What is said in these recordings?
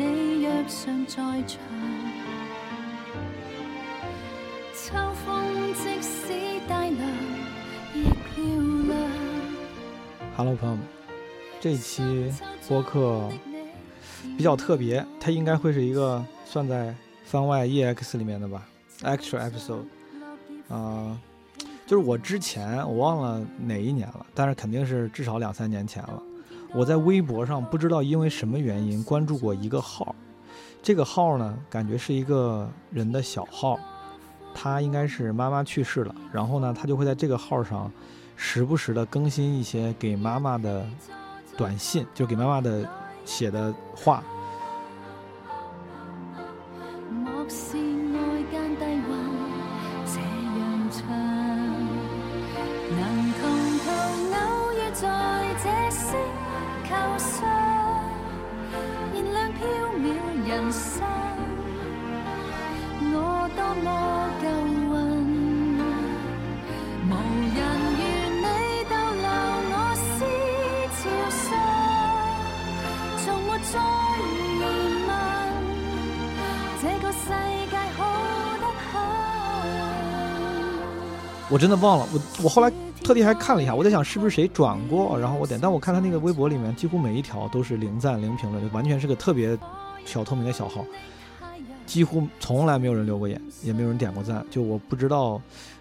你若尚在场。秋风即使带凉，Hello，朋友们，这期播客比较特别，它应该会是一个算在番外 EX 里面的吧，extra episode。啊、就是我之前我忘了哪一年了，但是肯定是至少两三年前了。我在微博上不知道因为什么原因关注过一个号，这个号呢，感觉是一个人的小号，他应该是妈妈去世了，然后呢，他就会在这个号上时不时的更新一些给妈妈的短信，就给妈妈的写的话。真的忘了，我我后来特地还看了一下，我在想是不是谁转过，然后我点，但我看他那个微博里面几乎每一条都是零赞零评论，就完全是个特别小透明的小号，几乎从来没有人留过言，也没有人点过赞，就我不知道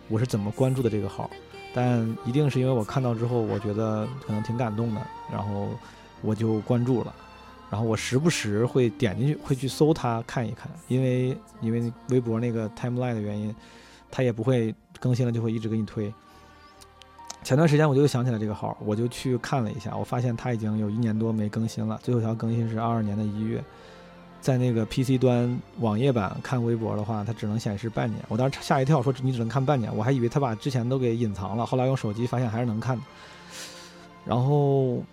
我是怎么关注的这个号，但一定是因为我看到之后，我觉得可能挺感动的，然后我就关注了。然后我时不时会点进去，会去搜它看一看，因为因为微博那个 timeline 的原因，它也不会更新了就会一直给你推。前段时间我就想起来这个号，我就去看了一下，我发现它已经有一年多没更新了，最后一条更新是二二年的一月。在那个 PC 端网页版看微博的话，它只能显示半年。我当时吓一跳，说你只能看半年，我还以为他把之前都给隐藏了。后来用手机发现还是能看。然后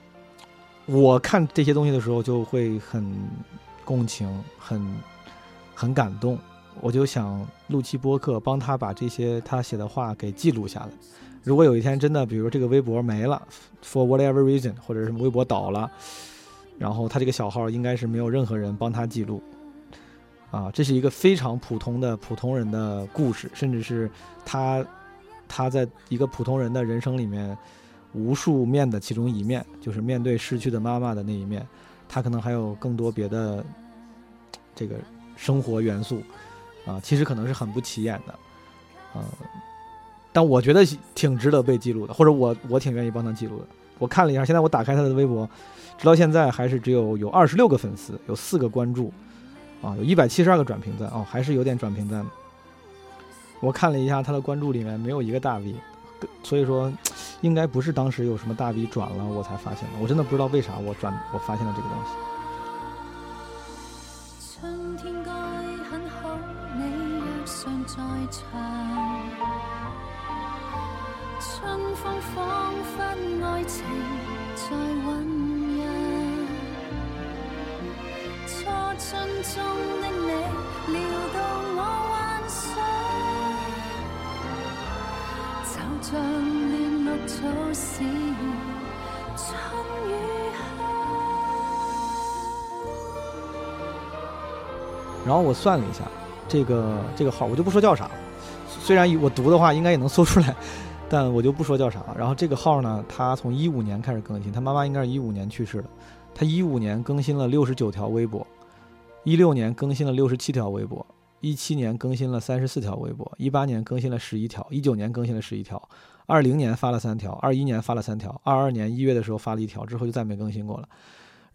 我看这些东西的时候就会很共情，很很感动。我就想录期播客，帮他把这些他写的话给记录下来。如果有一天真的，比如說這個微博没了，for whatever reason，或者是微博倒了，然后他这个小号应该是没有任何人帮他记录。啊，这是一个非常普通的普通人的故事，甚至是他他在一个普通人的人生里面无数面的其中一面，就是面对失去的妈妈的那一面，他可能还有更多别的这个生活元素。啊，其实可能是很不起眼的，呃，但我觉得挺值得被记录的，或者我我挺愿意帮他记录的。我看了一下，现在我打开他的微博，直到现在还是只有有二十六个粉丝，有四个关注，啊，有一百七十二个转评赞，哦，还是有点转评赞的。我看了一下他的关注里面没有一个大 V，所以说应该不是当时有什么大 V 转了我才发现的，我真的不知道为啥我转我发现了这个东西。尚在場。春風彷彿愛情在醖釀。初春中的你，撩動我幻想，就像亂綠草時，春雨然後我算了一下，这个这个号我就不说叫啥了，雖然我读的话应该也能搜出来，但我就不说叫啥了。然后这个号呢，他从一五年开始更新，他妈妈应该是一五年去世的，他一五年更新了六十九条微博，一六年更新了六十七条微博，一七年更新了三十四条微博，一八年更新了十一条，一九年更新了十一条，二零年发了三条，二一年发了三条，二二年一月的时候发了一条，之后就再没更新过了。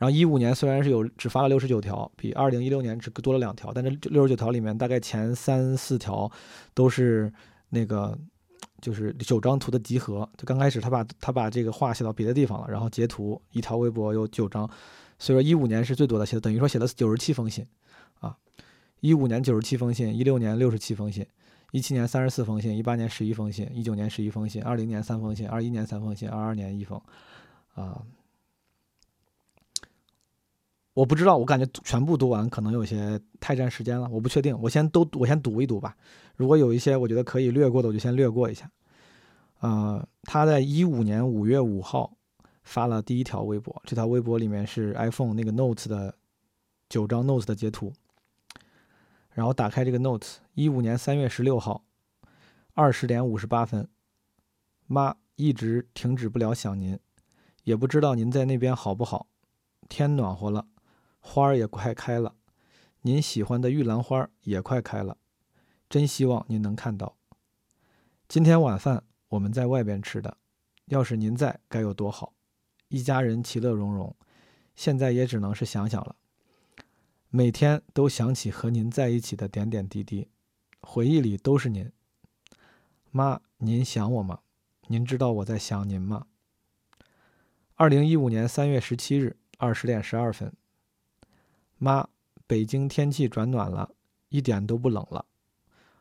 然后一五年虽然是有只发了六十九条，比二零一六年只多了两条，但这六十九条里面大概前三四条都是那个就是九张图的集合。就刚开始他把他把这个话写到别的地方了，然后截图一条微博有九张，所以说一五年是最多的，写的等于说写了九十七封信啊。一五年九十七封信，一六年六十七封信，一七年三十四封信，一八年十一封信，一九年十一封信，二零年三封信，二一年三封信，二二年一封啊。我不知道，我感觉全部读完可能有些太占时间了，我不确定。我先都我先读一读吧，如果有一些我觉得可以略过的，我就先略过一下。呃，他在一五年五月五号发了第一条微博，这条微博里面是 iPhone 那个 Notes 的九张 Notes 的截图。然后打开这个 Notes，一五年三月十六号，二十点五十八分，妈一直停止不了想您，也不知道您在那边好不好。天暖和了，花儿也快开了，您喜欢的玉兰花也快开了，真希望您能看到。今天晚饭我们在外边吃的，要是您在该有多好，一家人其乐融融。现在也只能是想想了。每天都想起和您在一起的点点滴滴，回忆里都是您。妈，您想我吗？您知道我在想您吗？二零一五年三月十七日二十点十二分。妈，北京天气转暖了，一点都不冷了，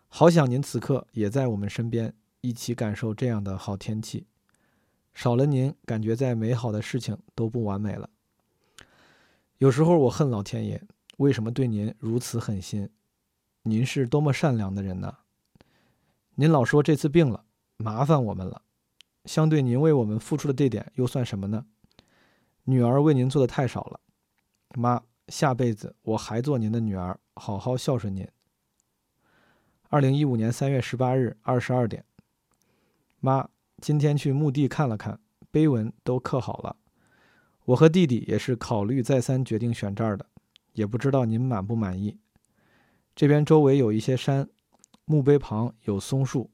好想您此刻也在我们身边，一起感受这样的好天气。少了您，感觉再美好的事情都不完美了。有时候我恨老天爷。为什么对您如此狠心？您是多么善良的人呢？您老说这次病了，麻烦我们了。相对您为我们付出的这点，又算什么呢？女儿为您做的太少了，妈，下辈子我还做您的女儿，好好孝顺您。二零一五年三月十八日二十二点，妈，今天去墓地看了看，碑文都刻好了。我和弟弟也是考虑再三，决定选这儿的。也不知道您满不满意。这边周围有一些山，墓碑旁有松树，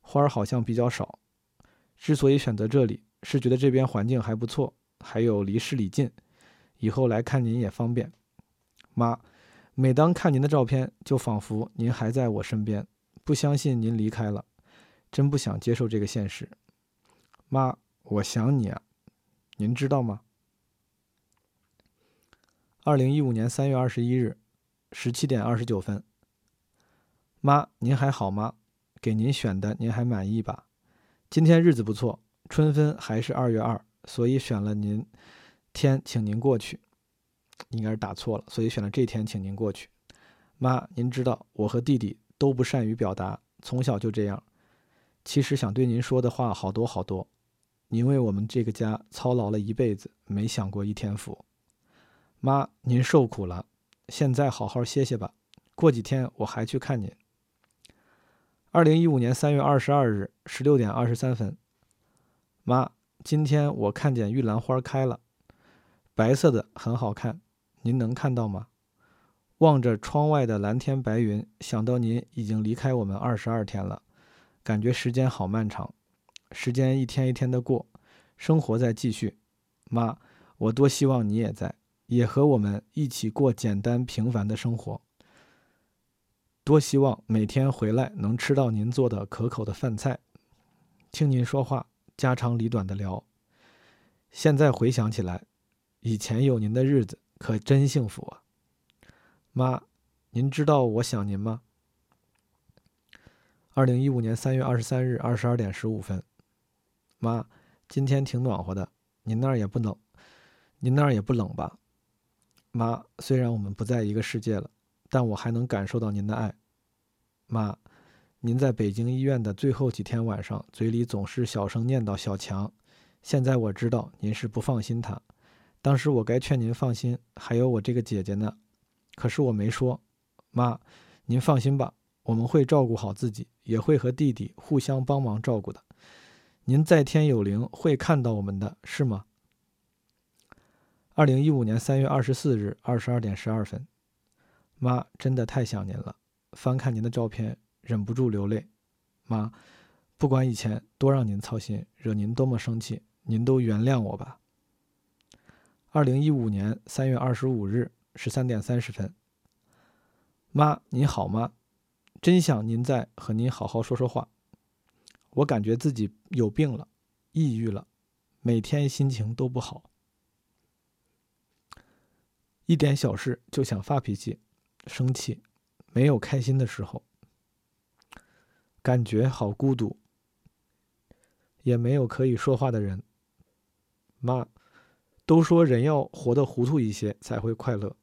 花儿好像比较少。之所以选择这里，是觉得这边环境还不错，还有离市里近，以后来看您也方便。妈，每当看您的照片，就仿佛您还在我身边，不相信您离开了，真不想接受这个现实。妈，我想你啊，您知道吗？二零一五年三月二十一日，十七点二十九分。妈，您还好吗？给您选的，您还满意吧？今天日子不错，春分还是二月二，所以选了您天，请您过去。应该是打错了，所以选了这天，请您过去。妈，您知道我和弟弟都不善于表达，从小就这样。其实想对您说的话好多好多。您为我们这个家操劳了一辈子，没享过一天福。妈，您受苦了，现在好好歇歇吧。过几天我还去看您。二零一五年三月二十二日十六点二十三分，妈，今天我看见玉兰花开了，白色的很好看，您能看到吗？望着窗外的蓝天白云，想到您已经离开我们二十二天了，感觉时间好漫长，时间一天一天的过，生活在继续。妈，我多希望你也在。也和我们一起过简单平凡的生活。多希望每天回来能吃到您做的可口的饭菜，听您说话，家长里短的聊。现在回想起来，以前有您的日子可真幸福啊！妈，您知道我想您吗？二零一五年三月二十三日二十二点十五分，妈，今天挺暖和的，您那儿也不冷，您那儿也不冷吧？妈，虽然我们不在一个世界了，但我还能感受到您的爱。妈，您在北京医院的最后几天晚上，嘴里总是小声念叨小强。现在我知道您是不放心他，当时我该劝您放心，还有我这个姐姐呢，可是我没说。妈，您放心吧，我们会照顾好自己，也会和弟弟互相帮忙照顾的。您在天有灵，会看到我们的，是吗？二零一五年三月二十四日二十二点十二分，妈，真的太想您了。翻看您的照片，忍不住流泪。妈，不管以前多让您操心，惹您多么生气，您都原谅我吧。二零一五年三月二十五日十三点三十分，妈，您好吗？真想您在和您好好说说话。我感觉自己有病了，抑郁了，每天心情都不好。一点小事就想发脾气、生气，没有开心的时候，感觉好孤独，也没有可以说话的人。妈，都说人要活得糊涂一些才会快乐，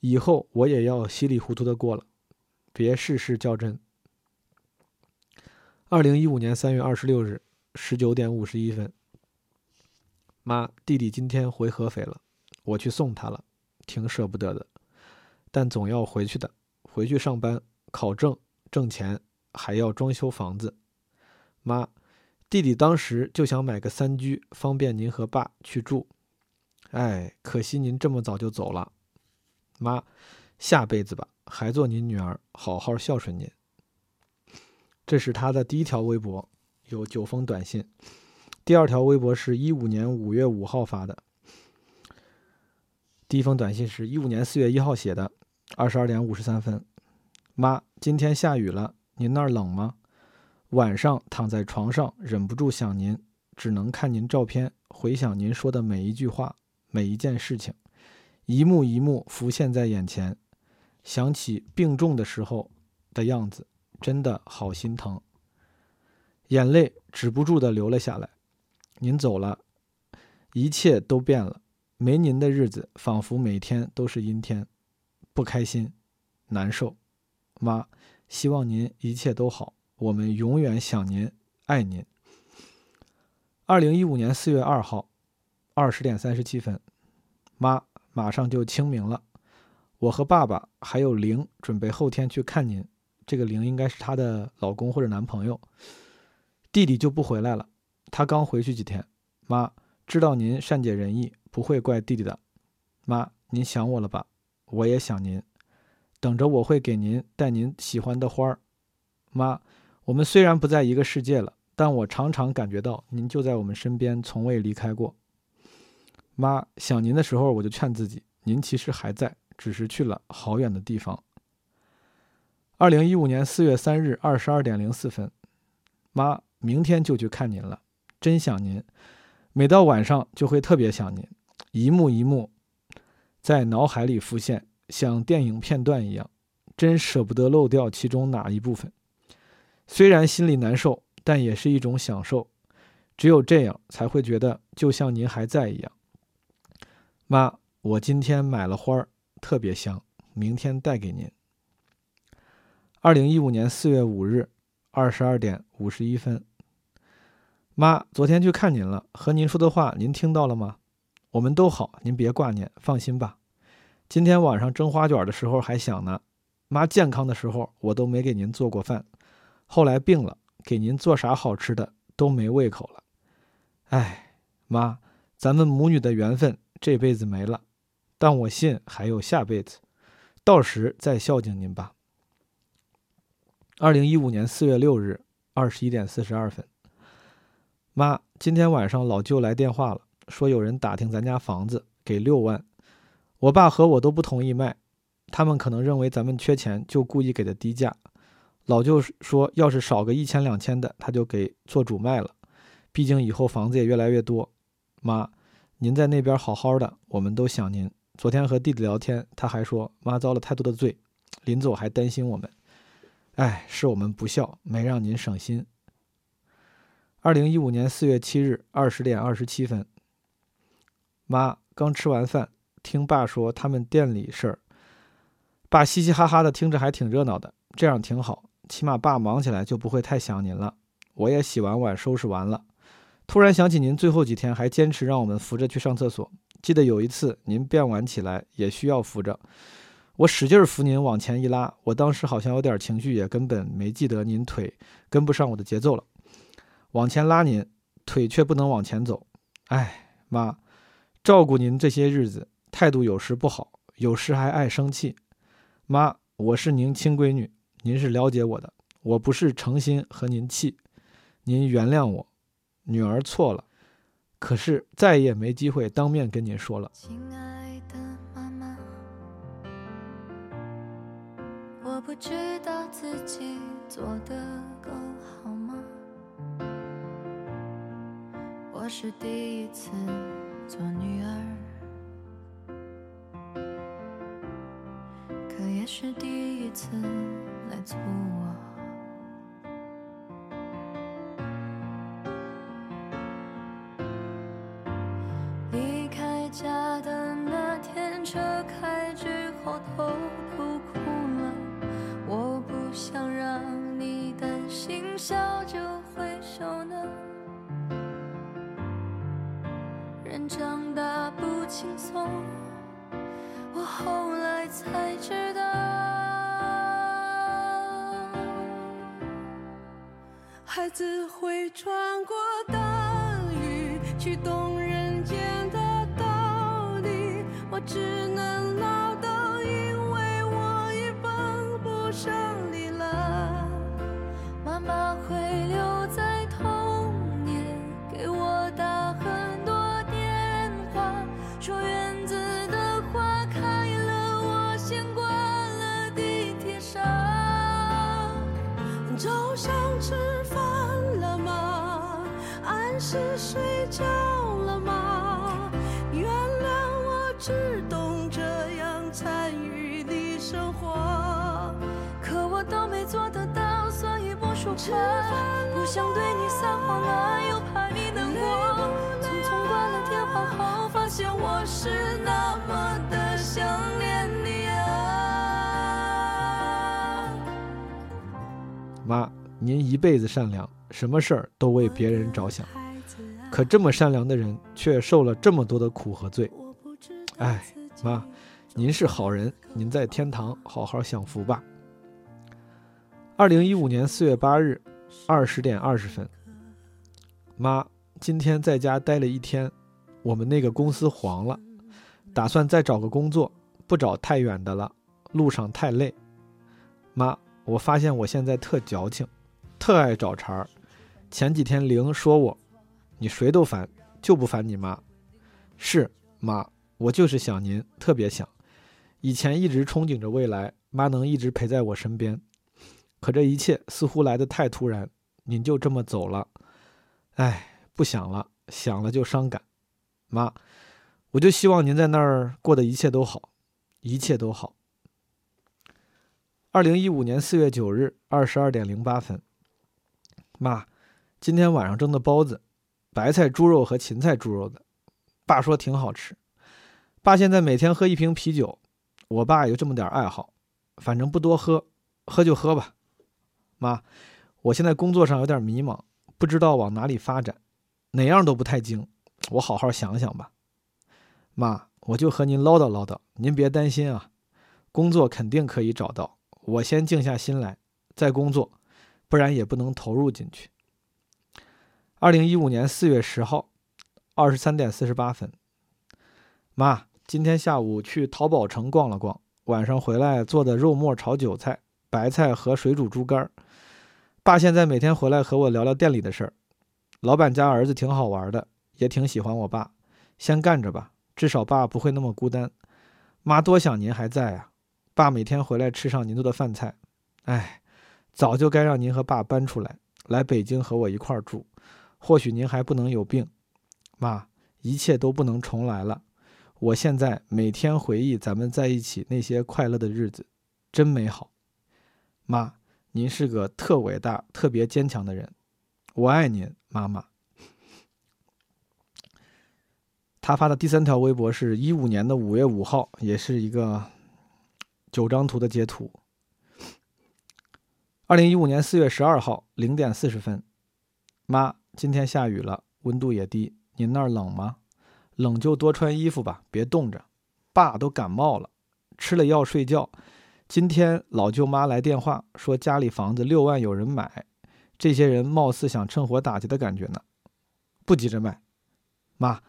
以后我也要稀里糊涂的过了，别事事较真。二零一五年三月二十六日十九点五十一分，妈，弟弟今天回合肥了，我去送他了，挺舍不得的，但总要回去的，回去上班、考证、挣钱，还要装修房子。妈，弟弟当时就想买个三居，方便您和爸去住。哎，可惜您这么早就走了。妈，下辈子吧，还做您女儿，好好孝顺您。这是他的第一条微博，有九封短信。第二条微博是一五年五月五号发的。第一封短信是一五年四月一号写的，二十二点五十三分。妈，今天下雨了，您那儿冷吗？晚上躺在床上，忍不住想您，只能看您照片，回想您说的每一句话，每一件事情，一幕一幕浮现在眼前，想起病重的时候的样子，真的好心疼，眼泪止不住的流了下来。您走了，一切都变了，没您的日子仿佛每天都是阴天，不开心，难受。妈，希望您一切都好。我们永远想您，爱您。二零一五年四月二号，二十点三十七分，妈，马上就清明了，我和爸爸还有玲准备后天去看您。这个玲应该是她的老公或者男朋友。弟弟就不回来了，他刚回去几天。妈，知道您善解人意，不会怪弟弟的。妈，您想我了吧？我也想您，等着我会给您带您喜欢的花儿。妈。我们虽然不在一个世界了，但我常常感觉到您就在我们身边，从未离开过。妈想您的时候，我就劝自己，您其实还在，只是去了好远的地方。二零一五年四月三日二十二点零四分，妈，明天就去看您了，真想您，每到晚上就会特别想您，一幕一幕在脑海里浮现，像电影片段一样，真舍不得漏掉其中哪一部分。虽然心里难受，但也是一种享受。只有这样，才会觉得就像您还在一样。妈，我今天买了花儿，特别香，明天带给您。二零一五年四月五日二十二点五十一分，妈，昨天去看您了，和您说的话您听到了吗？我们都好，您别挂念，放心吧。今天晚上蒸花卷的时候还想呢，妈健康的时候我都没给您做过饭。后来病了，给您做啥好吃的都没胃口了。哎，妈，咱们母女的缘分这辈子没了，但我信还有下辈子，到时再孝敬您吧。二零一五年四月六日二十一点四十二分，妈，今天晚上老舅来电话了，说有人打听咱家房子，给六万。我爸和我都不同意卖，他们可能认为咱们缺钱，就故意给的低价。老舅说，要是少个一千两千的，他就给做主卖了。毕竟以后房子也越来越多。妈，您在那边好好的，我们都想您。昨天和弟弟聊天，他还说妈遭了太多的罪，临走还担心我们。哎，是我们不孝，没让您省心。二零一五年四月七日二十点二十七分，妈刚吃完饭，听爸说他们店里事儿，爸嘻嘻哈哈的听着还挺热闹的，这样挺好。起码爸忙起来就不会太想您了。我也洗完碗收拾完了，突然想起您最后几天还坚持让我们扶着去上厕所。记得有一次您变晚起来也需要扶着，我使劲扶您往前一拉，我当时好像有点情绪，也根本没记得您腿跟不上我的节奏了，往前拉您，腿却不能往前走。哎，妈，照顾您这些日子态度有时不好，有时还爱生气。妈，我是您亲闺女。您是了解我的，我不是诚心和您气，您原谅我，女儿错了，可是再也没机会当面跟您说了。亲爱的妈妈，我不知道自己做的够好吗？我是第一次做女儿，可也是第一次。来做我。离开家的那天，车开之后偷偷哭了。我不想让你担心，笑着挥手呢。人长大不轻松。孩子会穿过大雨，去懂人间的道理。我只能唠叨，因为我已帮不上你了。妈妈按时睡觉了吗？原谅我只懂这样参与你生活，可我都没做得到，所以不说话。不想对你撒谎了，又怕你难过。匆匆挂了电话后，发现我是那么的想念你啊。妈，您一辈子善良，什么事儿都为别人着想，可这么善良的人却受了这么多的苦和罪。哎，妈，您是好人，您在天堂好好享福吧。二零一五年四月八日，二十点二十分，妈，今天在家待了一天，我们那个公司黄了，打算再找个工作，不找太远的了，路上太累。妈，我发现我现在特矫情，特爱找茬儿。前几天玲说我，你谁都烦，就不烦你妈。是妈，我就是想您，特别想。以前一直憧憬着未来，妈能一直陪在我身边。可这一切似乎来得太突然，您就这么走了。哎，不想了，想了就伤感。妈，我就希望您在那儿过得一切都好，一切都好。二零一五年四月九日二十二点零八分，妈，今天晚上蒸的包子，白菜猪肉和芹菜猪肉的，爸说挺好吃。爸现在每天喝一瓶啤酒，我爸有这么点爱好，反正不多喝，喝就喝吧。妈，我现在工作上有点迷茫，不知道往哪里发展，哪样都不太精，我好好想想吧。妈，我就和您唠叨唠叨，您别担心啊，工作肯定可以找到。我先静下心来，再工作，不然也不能投入进去。二零一五年四月十号，二十三点四十八分。妈，今天下午去淘宝城逛了逛，晚上回来做的肉末炒韭菜、白菜和水煮猪肝儿。爸现在每天回来和我聊聊店里的事儿，老板家儿子挺好玩的，也挺喜欢我爸。先干着吧，至少爸不会那么孤单。妈多想您还在啊。爸每天回来吃上您做的饭菜，哎，早就该让您和爸搬出来，来北京和我一块儿住。或许您还不能有病，妈，一切都不能重来了。我现在每天回忆咱们在一起那些快乐的日子，真美好。妈，您是个特伟大、特别坚强的人，我爱您，妈妈。他发的第三条微博是一五年的五月五号，也是一个。九张图的截图。二零一五年四月十二号零点四十分，妈，今天下雨了，温度也低，您那儿冷吗？冷就多穿衣服吧，别冻着。爸都感冒了，吃了药睡觉。今天老舅妈来电话说家里房子六万有人买，这些人貌似想趁火打劫的感觉呢。不急着卖，妈，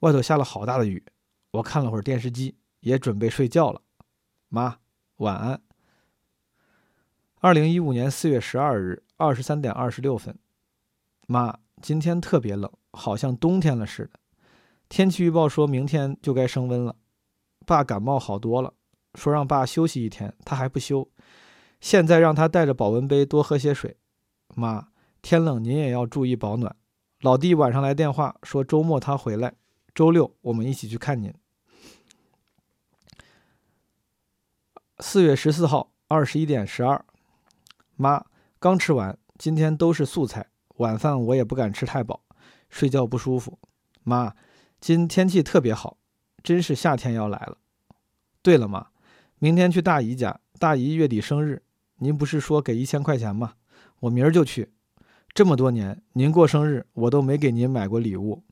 外头下了好大的雨，我看了会儿电视机，也准备睡觉了。妈，晚安。二零一五年四月十二日二十三点二十六分，妈，今天特别冷，好像冬天了似的。天气预报说明天就该升温了。爸感冒好多了，说让爸休息一天，他还不休。现在让他带着保温杯多喝些水。妈，天冷您也要注意保暖。老弟晚上来电话说周末他回来，周六我们一起去看您。四月十四号二十一点十二，妈刚吃完，今天都是素菜，晚饭我也不敢吃太饱，睡觉不舒服。妈，今天气特别好，真是夏天要来了。对了，妈，明天去大姨家，大姨月底生日，您不是说给一千块钱吗？我明儿就去。这么多年，您过生日我都没给您买过礼物。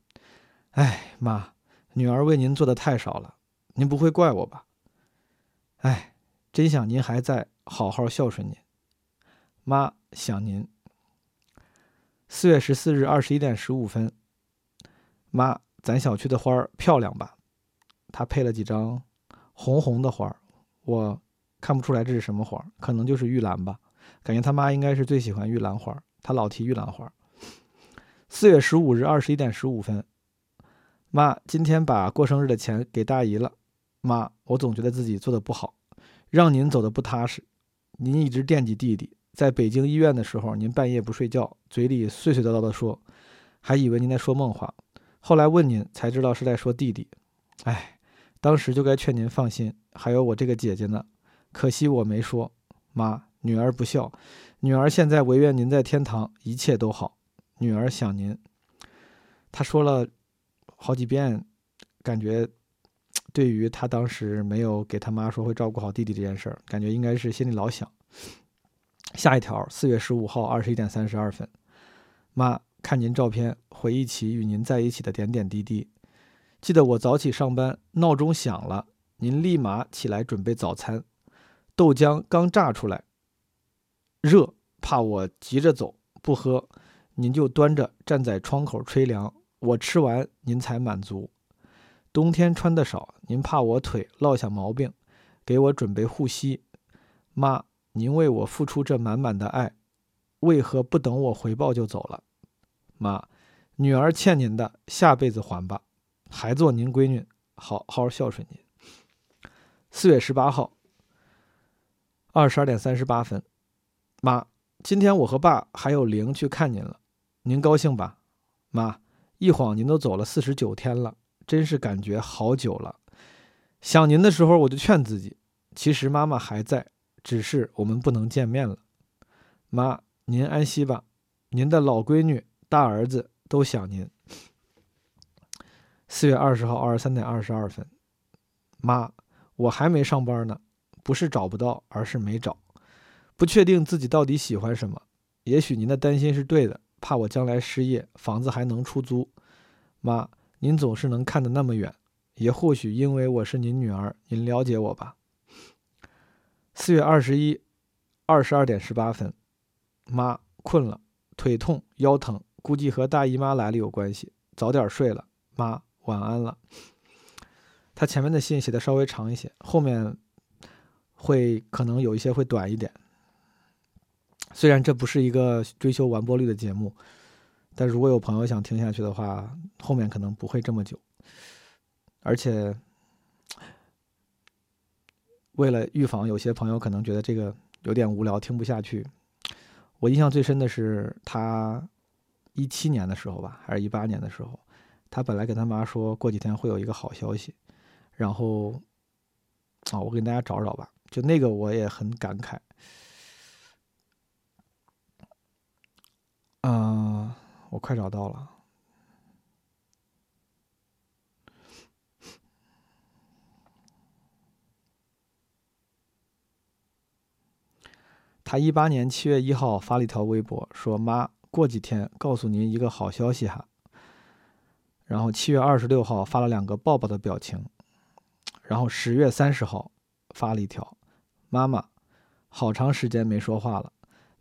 哎，妈，女儿为您做的太少了，您不会怪我吧？哎，真想您还在，好好孝顺您。妈想您。四月十四日二十一点十五分，妈，咱小区的花儿漂亮吧？他配了几张红红的花儿，我看不出来这是什么花儿，可能就是玉兰吧。感觉他妈应该是最喜欢玉兰花，他老提玉兰花。四月十五日二十一点十五分，妈，今天把过生日的钱给大姨了。妈，我总觉得自己做的不好，让您走的不踏实。您一直惦记弟弟，在北京医院的时候，您半夜不睡觉，嘴里碎碎叨叨的说，还以为您在说梦话。后来问您，才知道是在说弟弟。哎，当时就该劝您放心，还有我这个姐姐呢，可惜我没说。妈，女儿不孝，女儿现在唯愿您在天堂一切都好。女儿想您，他说了好几遍，感觉对于他当时没有给他妈说会照顾好弟弟这件事儿，感觉应该是心里老想。下一条，四月十五号二十一点三十二分，妈看您照片，回忆起与您在一起的点点滴滴。记得我早起上班，闹钟响了，您立马起来准备早餐，豆浆刚榨出来，热，怕我急着走不喝。您就端着站在窗口吹凉，我吃完您才满足。冬天穿的少，您怕我腿落下毛病，给我准备护膝。妈，您为我付出这满满的爱，为何不等我回报就走了？妈，女儿欠您的，下辈子还吧，还做您闺女，好好孝顺您。四月十八号，二十二点三十八分，妈，今天我和爸还有玲去看您了。您高兴吧，妈？一晃您都走了四十九天了，真是感觉好久了。想您的时候，我就劝自己，其实妈妈还在，只是我们不能见面了。妈，您安息吧，您的老闺女、大儿子都想您。四月二十号二十三点二十二分，妈，我还没上班呢，不是找不到，而是没找，不确定自己到底喜欢什么。也许您的担心是对的。怕我将来失业，房子还能出租。妈，您总是能看得那么远，也或许因为我是您女儿，您了解我吧。四月二十一，二十二点十八分，妈困了，腿痛腰疼，估计和大姨妈来了有关系，早点睡了。妈，晚安了。他前面的信写的稍微长一些，后面会可能有一些会短一点。虽然这不是一个追求完播率的节目，但如果有朋友想听下去的话，后面可能不会这么久。而且，为了预防有些朋友可能觉得这个有点无聊，听不下去，我印象最深的是他一七年的时候吧，还是一八年的时候，他本来跟他妈说过几天会有一个好消息，然后啊，我给大家找找吧，就那个我也很感慨。嗯，我快找到了。他一八年七月一号发了一条微博，说：“妈，过几天告诉您一个好消息哈。”然后七月二十六号发了两个抱抱的表情，然后十月三十号发了一条：“妈妈，好长时间没说话了，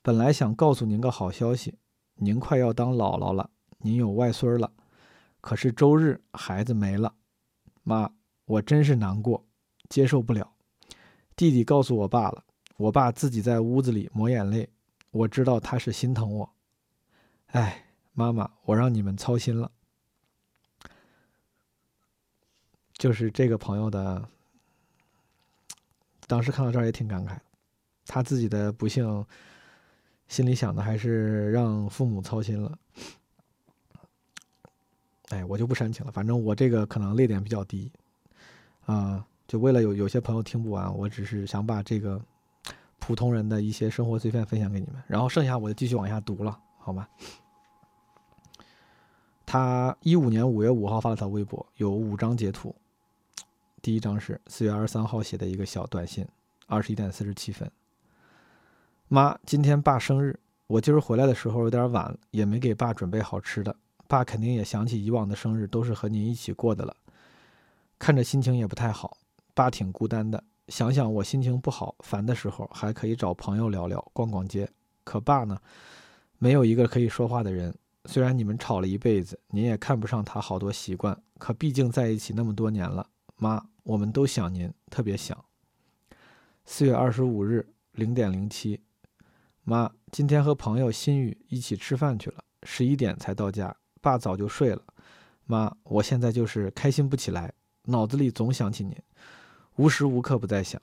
本来想告诉您个好消息。”您快要当姥姥了，您有外孙了，可是周日孩子没了，妈，我真是难过，接受不了。弟弟告诉我爸了，我爸自己在屋子里抹眼泪，我知道他是心疼我。哎，妈妈，我让你们操心了。就是这个朋友的，当时看到这儿也挺感慨，他自己的不幸。心里想的还是让父母操心了，哎，我就不煽情了。反正我这个可能泪点比较低，啊，就为了有有些朋友听不完，我只是想把这个普通人的一些生活碎片分享给你们，然后剩下我就继续往下读了，好吗？他一五年五月五号发了条微博，有五张截图，第一张是四月二十三号写的一个小短信，二十一点四十七分。妈，今天爸生日，我今儿回来的时候有点晚，也没给爸准备好吃的。爸肯定也想起以往的生日都是和您一起过的了。看着心情也不太好，爸挺孤单的。想想我心情不好、烦的时候，还可以找朋友聊聊、逛逛街。可爸呢，没有一个可以说话的人。虽然你们吵了一辈子，您也看不上他好多习惯，可毕竟在一起那么多年了。妈，我们都想您，特别想。四月二十五日零点零七，妈，今天和朋友新宇一起吃饭去了，十一点才到家。爸早就睡了。妈，我现在就是开心不起来，脑子里总想起您。无时无刻不在想，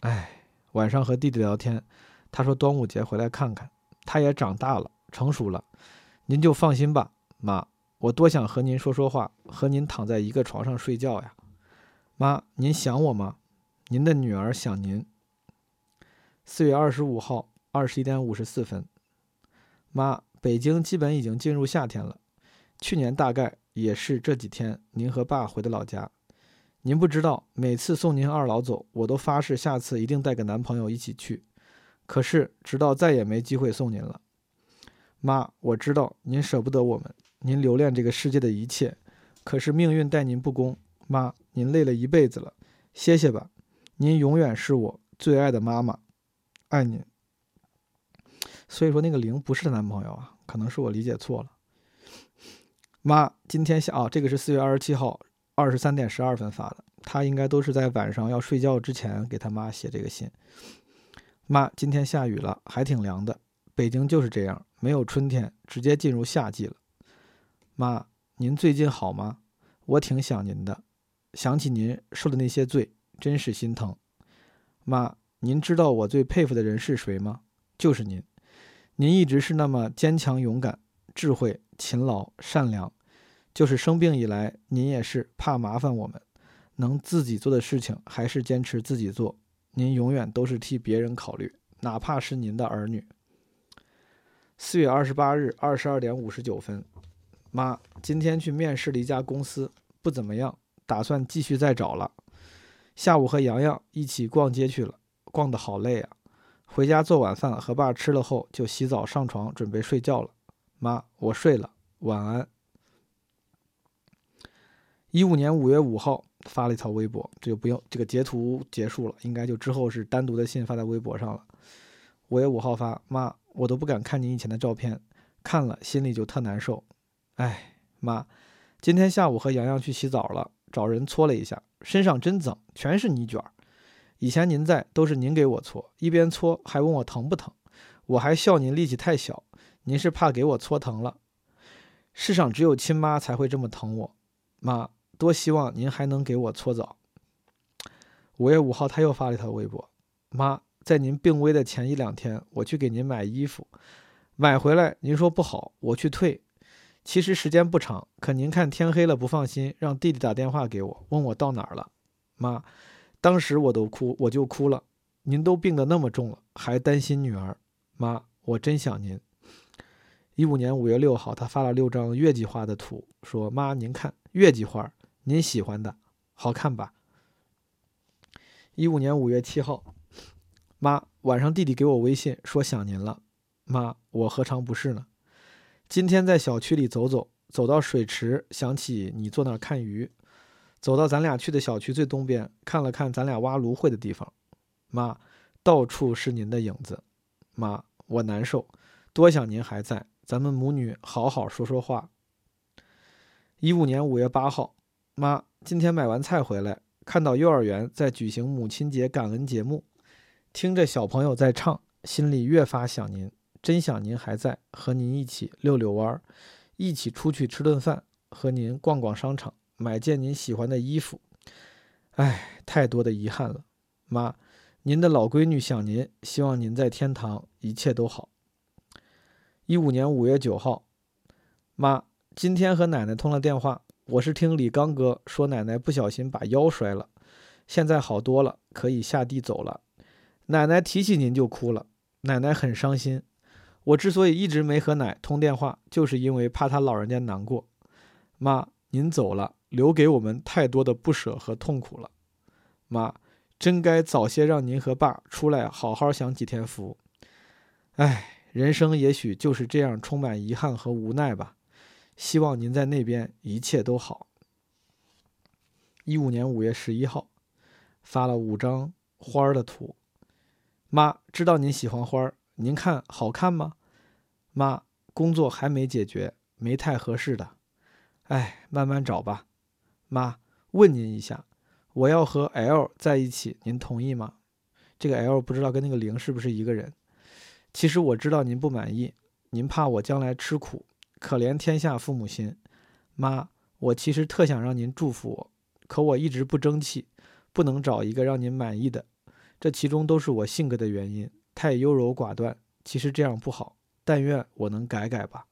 哎，晚上和弟弟聊天，他说端午节回来看看，他也长大了，成熟了，您就放心吧，妈，我多想和您说说话，和您躺在一个床上睡觉呀，妈，您想我吗？您的女儿想您。四月二十五号二十一点五十四分，妈，北京基本已经进入夏天了，去年大概也是这几天，您和爸回的老家。您不知道，每次送您二老走，我都发誓下次一定带个男朋友一起去。可是，直到再也没机会送您了。妈，我知道您舍不得我们，您留恋这个世界的一切。可是命运待您不公，妈，您累了一辈子了，歇歇吧。您永远是我最爱的妈妈，爱您。所以说，那个零不是她男朋友啊，可能是我理解错了。妈，今天下啊，这个是四月二十七号。二十三点十二分发的，他应该都是在晚上要睡觉之前给他妈写这个信。妈，今天下雨了，还挺凉的。北京就是这样，没有春天，直接进入夏季了。妈，您最近好吗？我挺想您的，想起您受的那些罪，真是心疼。妈，您知道我最佩服的人是谁吗？就是您，您一直是那么坚强、勇敢、智慧、勤劳、善良。就是生病以来，您也是怕麻烦我们，能自己做的事情还是坚持自己做。您永远都是替别人考虑，哪怕是您的儿女。四月二十八日二十二点五十九分，妈，今天去面试了一家公司，不怎么样，打算继续再找了。下午和洋洋一起逛街去了，逛得好累啊。回家做晚饭和爸吃了后就洗澡上床准备睡觉了。妈，我睡了，晚安。一五年五月五号发了一条微博，这就不用这个截图结束了，应该就之后是单独的信发在微博上了。五月五号发，妈，我都不敢看您以前的照片，看了心里就特难受。哎，妈，今天下午和洋洋去洗澡了，找人搓了一下，身上真脏，全是泥卷儿。以前您在都是您给我搓，一边搓还问我疼不疼，我还笑您力气太小，您是怕给我搓疼了。世上只有亲妈才会这么疼我，妈。多希望您还能给我搓澡。五月五号，他又发了一条微博：“妈，在您病危的前一两天，我去给您买衣服，买回来您说不好，我去退。其实时间不长，可您看天黑了不放心，让弟弟打电话给我，问我到哪儿了。妈，当时我都哭，我就哭了。您都病得那么重了，还担心女儿。妈，我真想您。”一五年五月六号，他发了六张月季花的图，说：“妈，您看月季花。”您喜欢的，好看吧？一五年五月七号，妈，晚上弟弟给我微信说想您了。妈，我何尝不是呢？今天在小区里走走，走到水池，想起你坐那儿看鱼。走到咱俩去的小区最东边，看了看咱俩挖芦荟的地方。妈，到处是您的影子。妈，我难受，多想您还在，咱们母女好好说说话。一五年五月八号。妈，今天买完菜回来，看到幼儿园在举行母亲节感恩节目，听着小朋友在唱，心里越发想您，真想您还在，和您一起遛遛弯儿，一起出去吃顿饭，和您逛逛商场，买件您喜欢的衣服。哎，太多的遗憾了。妈，您的老闺女想您，希望您在天堂一切都好。一五年五月九号，妈，今天和奶奶通了电话。我是听李刚哥说，奶奶不小心把腰摔了，现在好多了，可以下地走了。奶奶提起您就哭了，奶奶很伤心。我之所以一直没和奶通电话，就是因为怕她老人家难过。妈，您走了，留给我们太多的不舍和痛苦了。妈，真该早些让您和爸出来好好享几天福。哎，人生也许就是这样，充满遗憾和无奈吧。希望您在那边一切都好。一五年五月十一号，发了五张花儿的图。妈，知道您喜欢花儿，您看好看吗？妈，工作还没解决，没太合适的。哎，慢慢找吧。妈，问您一下，我要和 L 在一起，您同意吗？这个 L 不知道跟那个零是不是一个人。其实我知道您不满意，您怕我将来吃苦，可怜天下父母心。妈，我其实特想让您祝福我，可我一直不争气，不能找一个让您满意的。这其中都是我性格的原因，太优柔寡断。其实这样不好，但愿我能改改吧。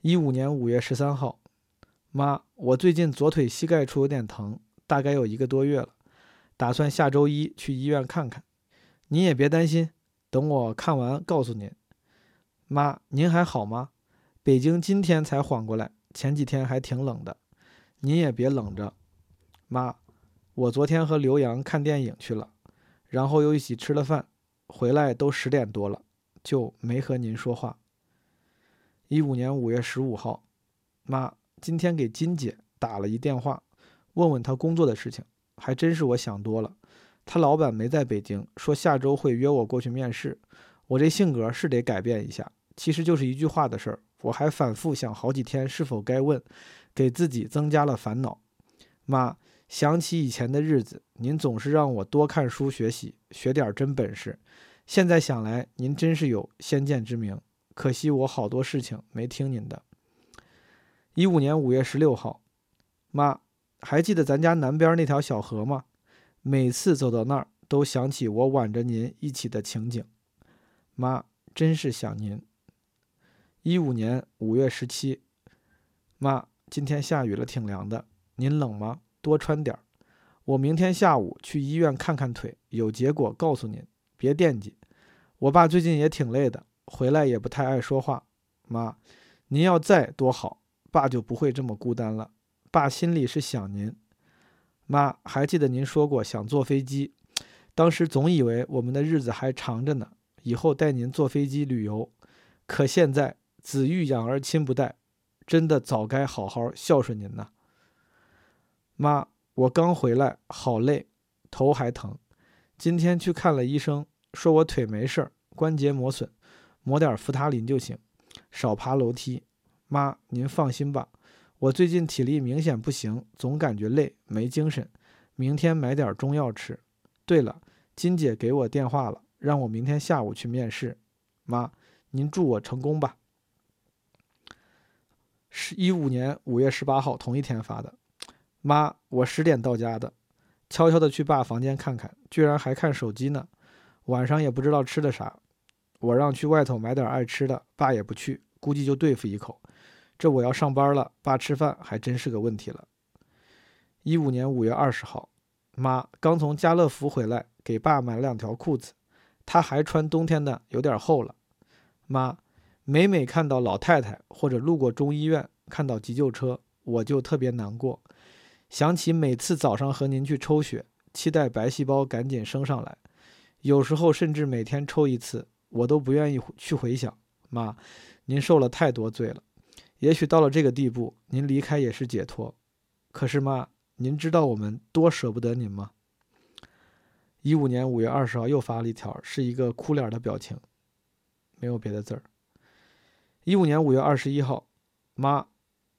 一五年五月十三号，妈，我最近左腿膝盖处有点疼，大概有一个多月了，打算下周一去医院看看。您也别担心，等我看完告诉您。妈，您还好吗？北京今天才缓过来，前几天还挺冷的，您也别冷着。妈，我昨天和刘洋看电影去了。然后又一起吃了饭，回来都十点多了，就没和您说话。一五年五月十五号，妈今天给金姐打了一电话，问问她工作的事情，还真是我想多了。她老板没在北京，说下周会约我过去面试。我这性格是得改变一下，其实就是一句话的事儿，我还反复想好几天是否该问，给自己增加了烦恼。妈。想起以前的日子，您总是让我多看书学习，学点真本事。现在想来，您真是有先见之明。可惜我好多事情没听您的。一五年五月十六号，妈，还记得咱家南边那条小河吗？每次走到那儿，都想起我挽着您一起的情景。妈，真是想您。一五年五月十七，妈，今天下雨了，挺凉的，您冷吗？多穿点儿，我明天下午去医院看看腿，有结果告诉您，别惦记。我爸最近也挺累的，回来也不太爱说话。妈，您要在多好，爸就不会这么孤单了。爸心里是想您。妈，还记得您说过想坐飞机，当时总以为我们的日子还长着呢，以后带您坐飞机旅游。可现在子欲养而亲不待，真的早该好好孝顺您呐。妈，我刚回来，好累，头还疼。今天去看了医生，说我腿没事儿，关节磨损，抹点扶他林就行，少爬楼梯。妈，您放心吧，我最近体力明显不行，总感觉累，没精神。明天买点中药吃。对了，金姐给我电话了，让我明天下午去面试。妈，您祝我成功吧。是一五年五月十八号，同一天发的。妈，我十点到家的，悄悄的去爸房间看看，居然还看手机呢。晚上也不知道吃的啥，我让去外头买点爱吃的，爸也不去，估计就对付一口。这我要上班了，爸吃饭还真是个问题了。一五年五月二十号，妈刚从家乐福回来，给爸买了两条裤子，他还穿冬天的，有点厚了。妈，每每看到老太太或者路过中医院，看到急救车，我就特别难过。想起每次早上和您去抽血，期待白细胞赶紧升上来，有时候甚至每天抽一次，我都不愿意去回想。妈，您受了太多罪了，也许到了这个地步，您离开也是解脱。可是妈，您知道我们多舍不得您吗？一五年五月二十号又发了一条，是一个哭脸的表情，没有别的字儿。一五年五月二十一号，妈，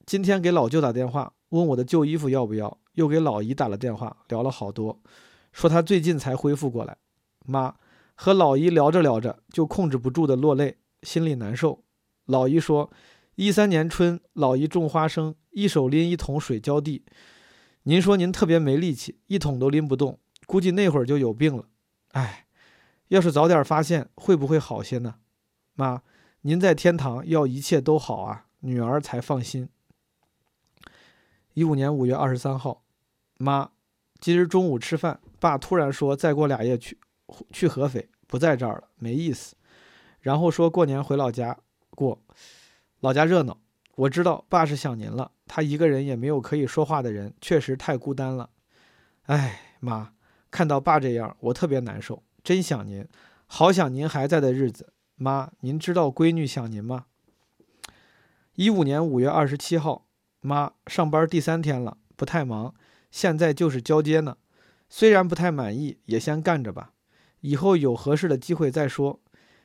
今天给老舅打电话。问我的旧衣服要不要？又给老姨打了电话，聊了好多，说她最近才恢复过来。妈和老姨聊着聊着，就控制不住的落泪，心里难受。老姨说，一三年春，老姨种花生，一手拎一桶水浇地。您说您特别没力气，一桶都拎不动，估计那会儿就有病了。哎，要是早点发现，会不会好些呢？妈，您在天堂要一切都好啊，女儿才放心。一五年五月二十三号，妈，今日中午吃饭，爸突然说再过俩月去去合肥，不在这儿了，没意思。然后说过年回老家过，老家热闹。我知道爸是想您了，他一个人也没有可以说话的人，确实太孤单了。哎，妈，看到爸这样，我特别难受，真想您，好想您还在的日子。妈，您知道闺女想您吗？一五年五月二十七号。妈，上班第三天了，不太忙，现在就是交接呢，虽然不太满意，也先干着吧。以后有合适的机会再说。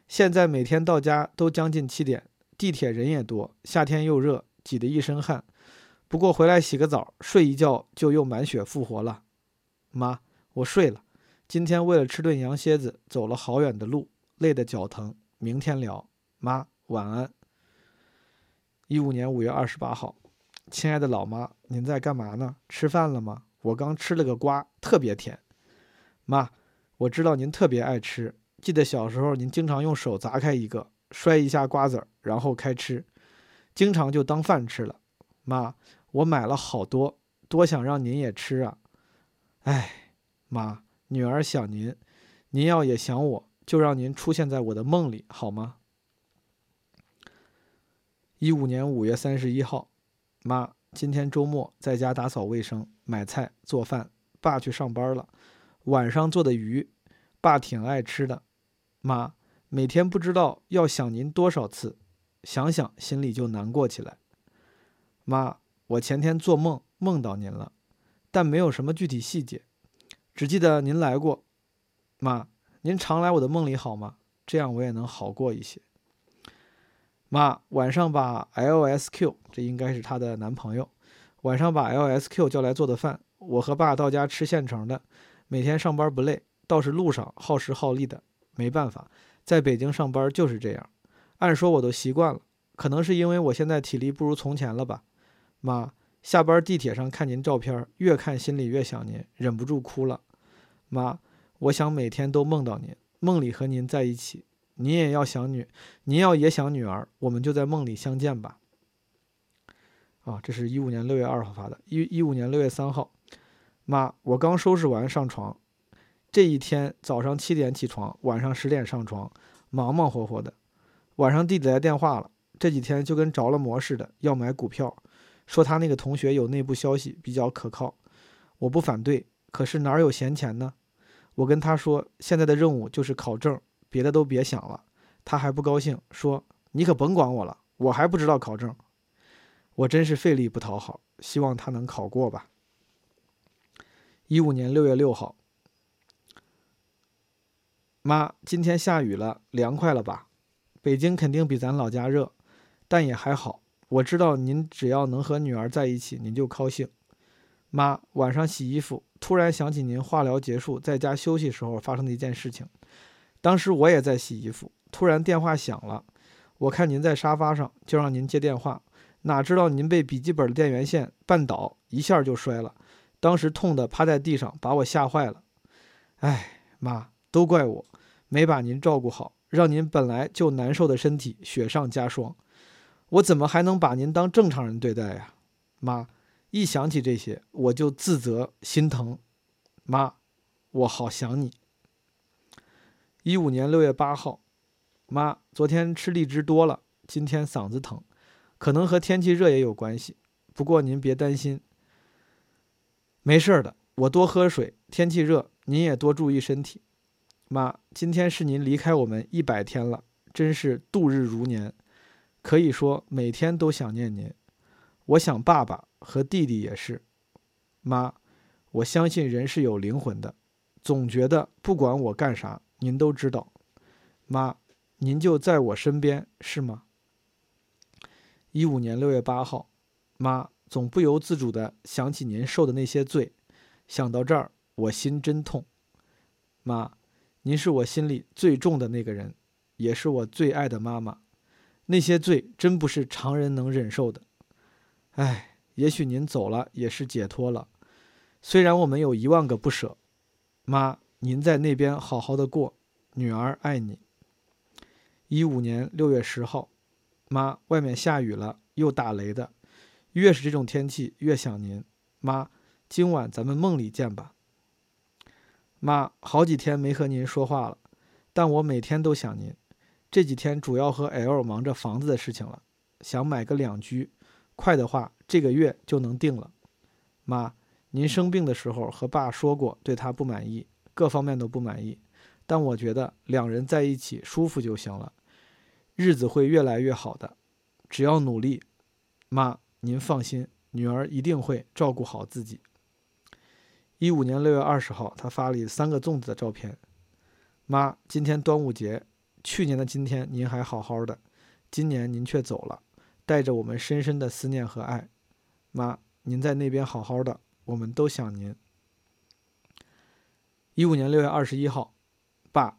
现在每天到家都将近七点，地铁人也多，夏天又热，挤得一身汗。不过回来洗个澡，睡一觉就又满血复活了。妈，我睡了。今天为了吃顿羊蝎子，走了好远的路，累得脚疼。明天聊。妈，晚安。一五年五月二十八号，亲爱的老妈，您在干嘛呢？吃饭了吗？我刚吃了个瓜，特别甜。妈，我知道您特别爱吃，记得小时候您经常用手砸开一个，摔一下瓜子儿，然后开吃，经常就当饭吃了。妈，我买了好多，多想让您也吃啊。哎，妈，女儿想您，您要也想我，就让您出现在我的梦里好吗？一五年五月三十一号，妈，今天周末在家打扫卫生、买菜、做饭。爸去上班了，晚上做的鱼，爸挺爱吃的。妈，每天不知道要想您多少次，想想心里就难过起来。妈，我前天做梦梦到您了，但没有什么具体细节，只记得您来过。妈，您常来我的梦里好吗？这样我也能好过一些。妈，晚上把 LSQ，这应该是她的男朋友，晚上把 LSQ 叫来做的饭，我和爸到家吃现成的。每天上班不累，倒是路上耗时耗力的。没办法，在北京上班就是这样。按说我都习惯了，可能是因为我现在体力不如从前了吧。妈，下班地铁上看您照片，越看心里越想您，忍不住哭了。妈，我想每天都梦到您，梦里和您在一起。您也要想女，您要也想女儿，我们就在梦里相见吧。啊，这是一五年六月二号发的，一一五年六月三号，妈，我刚收拾完上床，这一天早上七点起床，晚上十点上床，忙忙活活的。晚上弟弟来电话了，这几天就跟着了魔似的，要买股票，说他那个同学有内部消息比较可靠，我不反对，可是哪有闲钱呢？我跟他说，现在的任务就是考证。别的都别想了，他还不高兴，说：“你可甭管我了，我还不知道考证。”我真是费力不讨好，希望他能考过吧。一五年六月六号，妈，今天下雨了，凉快了吧？北京肯定比咱老家热，但也还好。我知道您只要能和女儿在一起，您就高兴。妈，晚上洗衣服，突然想起您化疗结束在家休息时候发生的一件事情。当时我也在洗衣服，突然电话响了。我看您在沙发上，就让您接电话。哪知道您被笔记本的电源线绊倒，一下就摔了。当时痛得趴在地上，把我吓坏了。哎，妈，都怪我，没把您照顾好，让您本来就难受的身体雪上加霜。我怎么还能把您当正常人对待呀？妈，一想起这些，我就自责心疼。妈，我好想你。一五年六月八号，妈，昨天吃荔枝多了，今天嗓子疼，可能和天气热也有关系。不过您别担心，没事的，我多喝水，天气热您也多注意身体。妈，今天是您离开我们一百天了，真是度日如年，可以说每天都想念您。我想爸爸和弟弟也是。妈，我相信人是有灵魂的，总觉得不管我干啥。您都知道，妈，您就在我身边，是吗？一五年六月八号，妈，总不由自主的想起您受的那些罪，想到这儿，我心真痛。妈，您是我心里最重的那个人，也是我最爱的妈妈，那些罪真不是常人能忍受的。哎，也许您走了也是解脱了，虽然我们有一万个不舍，妈。您在那边好好的过，女儿爱你。一五年六月十号，妈，外面下雨了，又打雷的，越是这种天气越想您。妈，今晚咱们梦里见吧。妈，好几天没和您说话了，但我每天都想您。这几天主要和 L 忙着房子的事情了，想买个两居，快的话这个月就能定了。妈，您生病的时候和爸说过，对他不满意。各方面都不满意，但我觉得两人在一起舒服就行了，日子会越来越好的，只要努力。妈，您放心，女儿一定会照顾好自己。一五年六月二十号，他发了三个粽子的照片。妈，今天端午节，去年的今天您还好好的，今年您却走了，带着我们深深的思念和爱。妈，您在那边好好的，我们都想您。一五年六月二十一号，爸，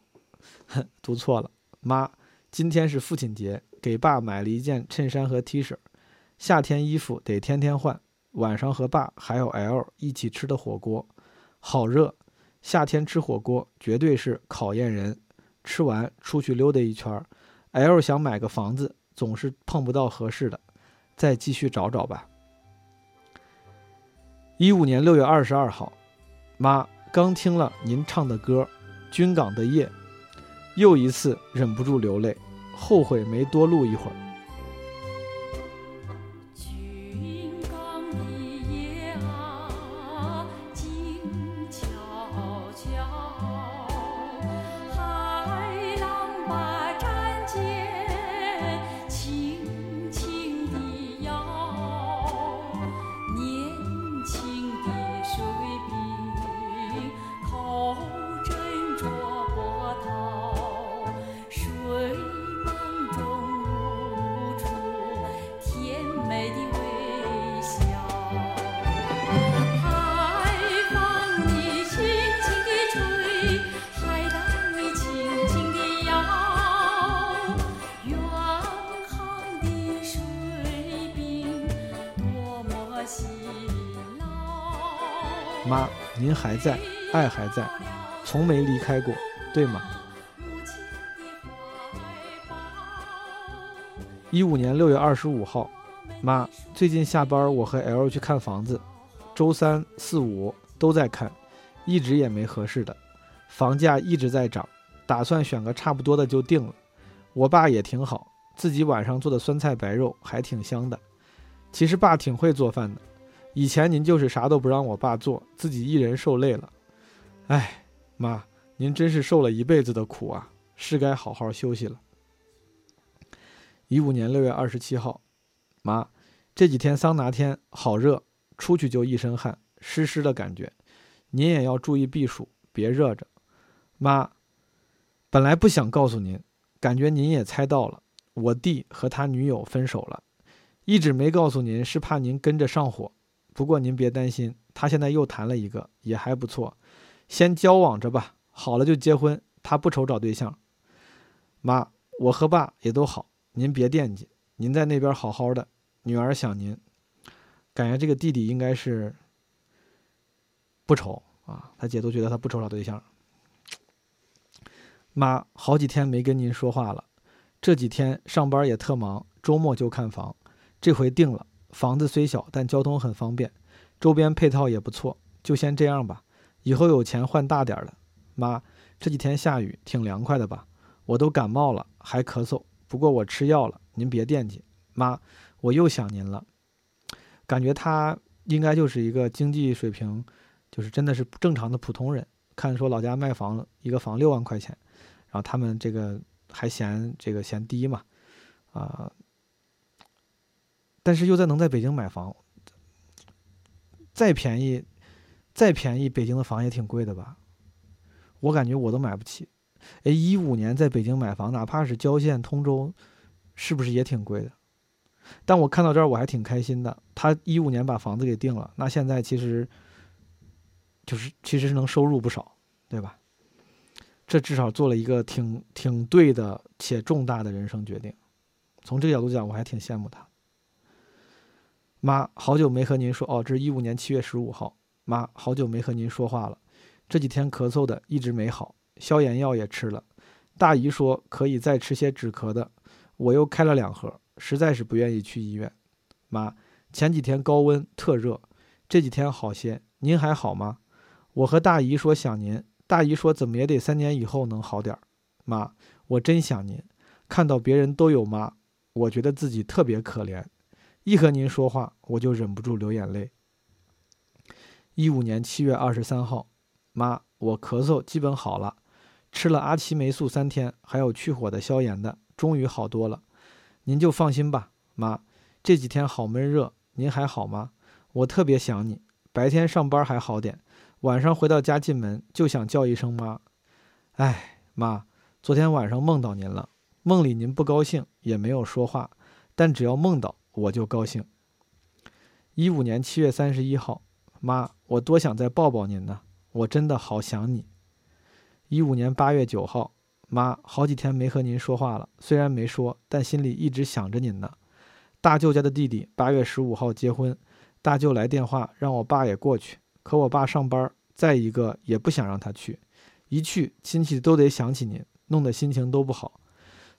读错了，妈，今天是父亲节，给爸买了一件衬衫和 T 恤，夏天衣服得天天换。晚上和爸还有 L 一起吃的火锅，好热。夏天吃火锅绝对是考验人。吃完出去溜达一圈，L 想买个房子，总是碰不到合适的，再继续找找吧。一五年六月二十二号，妈刚听了您唱的歌《军港的夜》，又一次忍不住流泪，后悔没多录一会儿。开过，对吗？一五年六月二十五号，妈，最近下班我和 L 去看房子，周三四五都在看，一直也没合适的，房价一直在涨，打算选个差不多的就定了。我爸也挺好，自己晚上做的酸菜白肉还挺香的。其实爸挺会做饭的。以前您就是啥都不让我爸做，自己一人受累了。哎，妈，您真是受了一辈子的苦啊，是该好好休息了。一五年六月二十七号，妈，这几天桑拿天好热，出去就一身汗，湿湿的感觉，您也要注意避暑，别热着。妈，本来不想告诉您，感觉您也猜到了，我弟和他女友分手了，一直没告诉您，是怕您跟着上火。不过您别担心，他现在又谈了一个，也还不错，先交往着吧，好了就结婚。他不愁找对象。妈，我和爸也都好，您别惦记，您在那边好好的，女儿想您。感觉这个弟弟应该是不愁啊，他姐都觉得他不愁找对象。妈，好几天没跟您说话了，这几天上班也特忙，周末就看房，这回定了。房子虽小，但交通很方便，周边配套也不错，就先这样吧。以后有钱换大点的。妈，这几天下雨，挺凉快的吧？我都感冒了，还咳嗽，不过我吃药了，您别惦记。妈，我又想您了。感觉他应该就是一个经济水平，就是真的是正常的普通人。看说老家卖房一个房六万块钱，然后他们这个还嫌这个嫌低嘛，啊。但是又在能在北京买房，再便宜，再便宜，北京的房也挺贵的吧？我感觉我都买不起。哎，一五年在北京买房，哪怕是郊县通州，是不是也挺贵的？但我看到这儿我还挺开心的。他一五年把房子给定了，那现在其实就是其实是能收入不少，对吧？这至少做了一个挺挺对的且重大的人生决定。从这个角度讲，我还挺羡慕他。妈，好久没和您说哦，这是一五年七月十五号。妈，好久没和您说话了，这几天咳嗽的一直没好，消炎药也吃了，大姨说可以再吃些止咳的，我又开了两盒，实在是不愿意去医院。妈，前几天高温特热，这几天好些，您还好吗？我和大姨说想您，大姨说怎么也得三年以后能好点儿。妈，我真想您，看到别人都有妈，我觉得自己特别可怜。一和您说话，我就忍不住流眼泪。一五年七月二十三号，妈，我咳嗽基本好了，吃了阿奇霉素三天，还有去火的、消炎的，终于好多了。您就放心吧，妈。这几天好闷热，您还好吗？我特别想你。白天上班还好点，晚上回到家进门就想叫一声妈。哎，妈，昨天晚上梦到您了，梦里您不高兴也没有说话，但只要梦到我就高兴。一五年七月三十一号，妈，我多想再抱抱您呢，我真的好想你。一五年八月九号，妈，好几天没和您说话了，虽然没说，但心里一直想着您呢。大舅家的弟弟八月十五号结婚，大舅来电话让我爸也过去，可我爸上班，再一个也不想让他去，一去亲戚都得想起您，弄得心情都不好，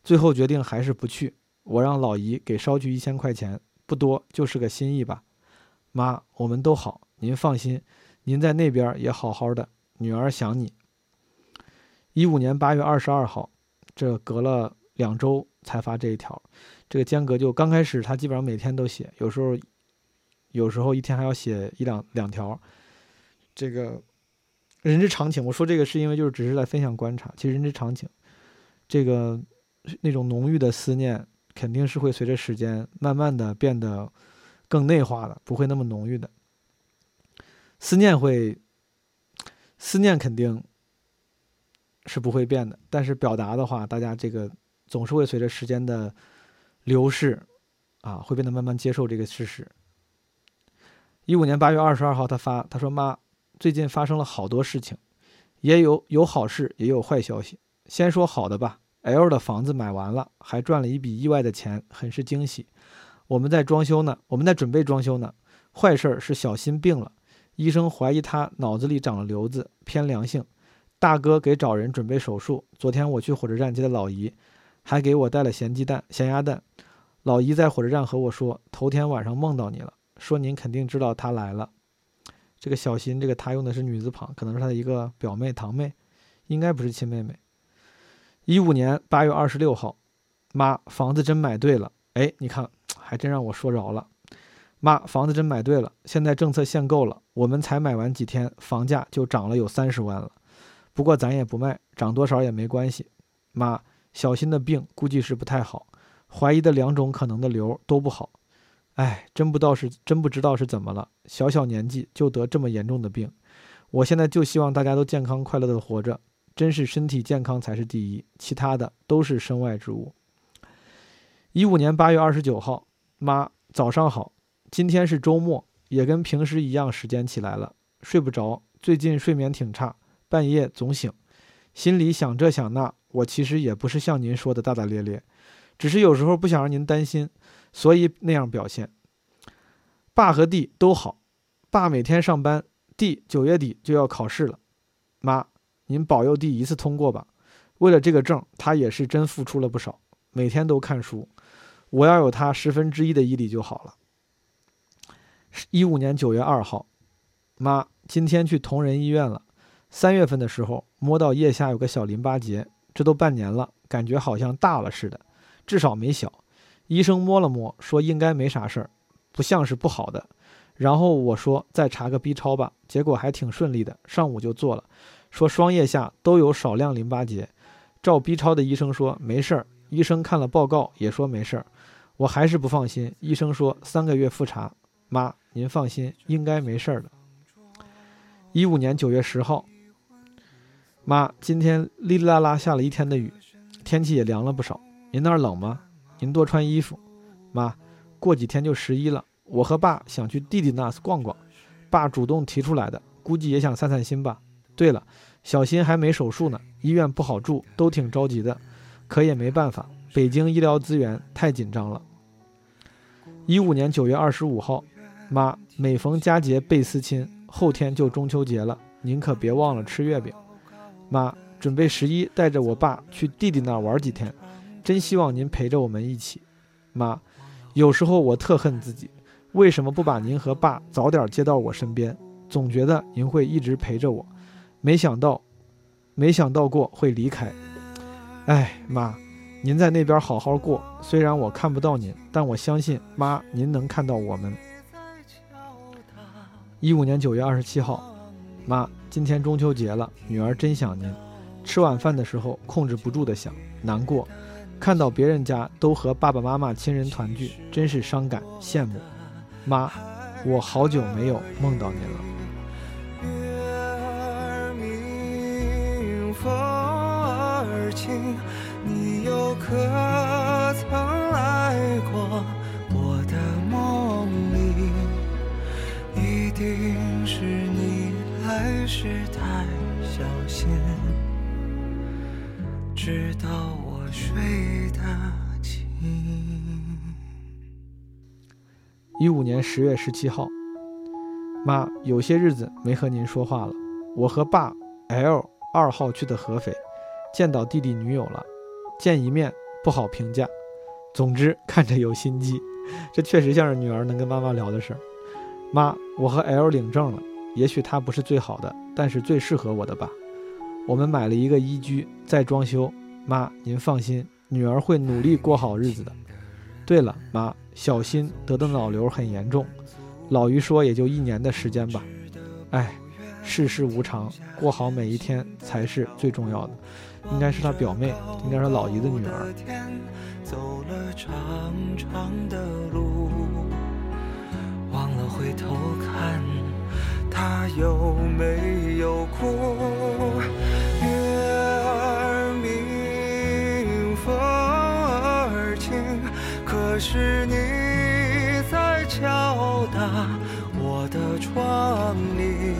最后决定还是不去。我让老姨给捎去一千块钱，不多，就是个心意吧。妈，我们都好，您放心，您在那边也好好的，女儿想你。一五年八月二十二号，这隔了两周才发这一条，这个间隔就刚开始，他基本上每天都写，有时候，有时候一天还要写一两两条，这个人之常情。我说这个是因为就是只是在分享观察，其实人之常情，这个那种浓郁的思念肯定是会随着时间慢慢的变得。更内化的，不会那么浓郁的思念会，思念肯定是不会变的，但是表达的话，大家这个总是会随着时间的流逝，啊，会变得慢慢接受这个事实。一五年八月二十二号，他发他说：“妈，最近发生了好多事情，也有有好事，也有坏消息。先说好的吧，L 的房子买完了，还赚了一笔意外的钱，很是惊喜。”我们在装修呢，我们在准备装修呢。坏事儿是小新病了，医生怀疑他脑子里长了瘤子，偏良性。大哥给找人准备手术。昨天我去火车站接的老姨，还给我带了咸鸡蛋、咸鸭蛋。老姨在火车站和我说，头天晚上梦到你了，说您肯定知道他来了。这个小新，这个他用的是女字旁，可能是他的一个表妹、堂妹，应该不是亲妹妹。一五年八月二十六号，妈，房子真买对了。哎，你看。还真让我说着了，妈，房子真买对了。现在政策限购了，我们才买完几天，房价就涨了有三十万了。不过咱也不卖，涨多少也没关系。妈，小新的病估计是不太好，怀疑的两种可能的瘤都不好。哎，真不知道是真不知道是怎么了，小小年纪就得这么严重的病。我现在就希望大家都健康快乐的活着，真是身体健康才是第一，其他的都是身外之物。一五年八月二十九号。妈，早上好。今天是周末，也跟平时一样，时间起来了，睡不着。最近睡眠挺差，半夜总醒，心里想这想那。我其实也不是像您说的大大咧咧，只是有时候不想让您担心，所以那样表现。爸和弟都好，爸每天上班，弟九月底就要考试了。妈，您保佑弟一次通过吧。为了这个证，他也是真付出了不少，每天都看书。我要有他十分之一的毅力就好了。一五年九月二号，妈，今天去同仁医院了。三月份的时候摸到腋下有个小淋巴结，这都半年了，感觉好像大了似的，至少没小。医生摸了摸，说应该没啥事儿，不像是不好的。然后我说再查个 B 超吧，结果还挺顺利的，上午就做了，说双腋下都有少量淋巴结。照 B 超的医生说没事儿，医生看了报告也说没事儿。我还是不放心，医生说三个月复查。妈，您放心，应该没事儿的。一五年九月十号，妈，今天哩哩啦啦下了一天的雨，天气也凉了不少。您那儿冷吗？您多穿衣服。妈，过几天就十一了，我和爸想去弟弟那逛逛，爸主动提出来的，估计也想散散心吧。对了，小新还没手术呢，医院不好住，都挺着急的，可也没办法。北京医疗资源太紧张了。一五年九月二十五号，妈，每逢佳节倍思亲，后天就中秋节了，您可别忘了吃月饼。妈，准备十一带着我爸去弟弟那玩几天，真希望您陪着我们一起。妈，有时候我特恨自己，为什么不把您和爸早点接到我身边？总觉得您会一直陪着我，没想到，没想到过会离开。哎，妈。您在那边好好过，虽然我看不到您，但我相信妈，您能看到我们。一五年九月二十七号妈今天中秋节了女儿真想您。吃晚饭的时候控制不住的想难过。看到别人家都和爸爸妈妈亲人团聚真是伤感羡慕。妈我好久没有梦到您了。月儿明风儿轻你又可曾来过？定是你来时太小心，直到我睡得轻。一五年十月十七号，妈，有些日子没和您说话了。我和爸 L 二号去的合肥，见到弟弟女友了，见一面不好评价。总之看着有心机，这确实像是女儿能跟妈妈聊的事儿。妈，我和 L 领证了，也许他不是最好的，但是最适合我的吧。我们买了一个一居，在装修。妈，您放心，女儿会努力过好日子的。对了，妈，小新得的脑瘤很严重，老于说也就一年的时间吧。哎，世事无常，过好每一天才是最重要的。应该是他表妹，应该是老姨的女儿。走了长长的路，忘了回头看，他有没有哭？月儿明，风儿轻，可是你在敲打我的窗棂。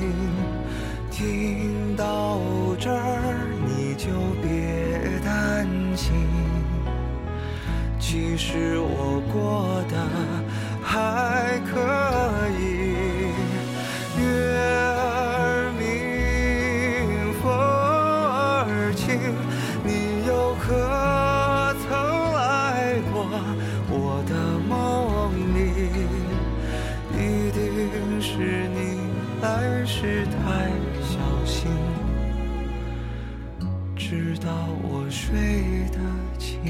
听到这儿，你就别担心。其实我过得还可以。月儿明，风儿轻，你又可曾来过我的梦里？一定是你来时太小心，直到我睡得轻。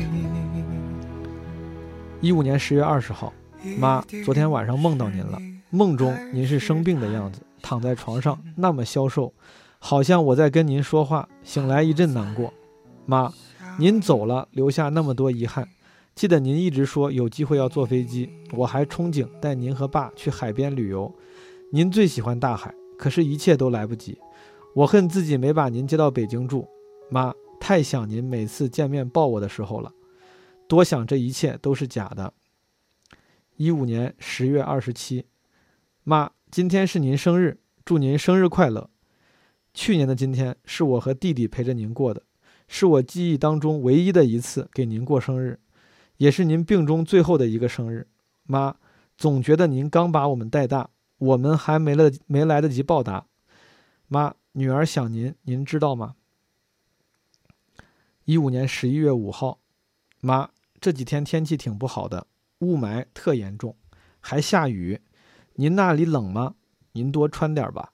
一五年十月二十号，妈，昨天晚上梦到您了。梦中您是生病的样子，躺在床上，那么消瘦，好像我在跟您说话。醒来一阵难过。妈，您走了，留下那么多遗憾。记得您一直说有机会要坐飞机，我还憧憬带您和爸去海边旅游。您最喜欢大海，可是一切都来不及。我恨自己没把您接到北京住。妈，太想您每次见面抱我的时候了。多想这一切都是假的。一五年十月二十七，妈，今天是您生日，祝您生日快乐。去年的今天是我和弟弟陪着您过的，是我记忆当中唯一的一次给您过生日，也是您病中最后的一个生日。妈，总觉得您刚把我们带大，我们还没了没来得及报答。妈，女儿想您，您知道吗？一五年十一月五号，妈。这几天天气挺不好的，雾霾特严重，还下雨。您那里冷吗？您多穿点吧。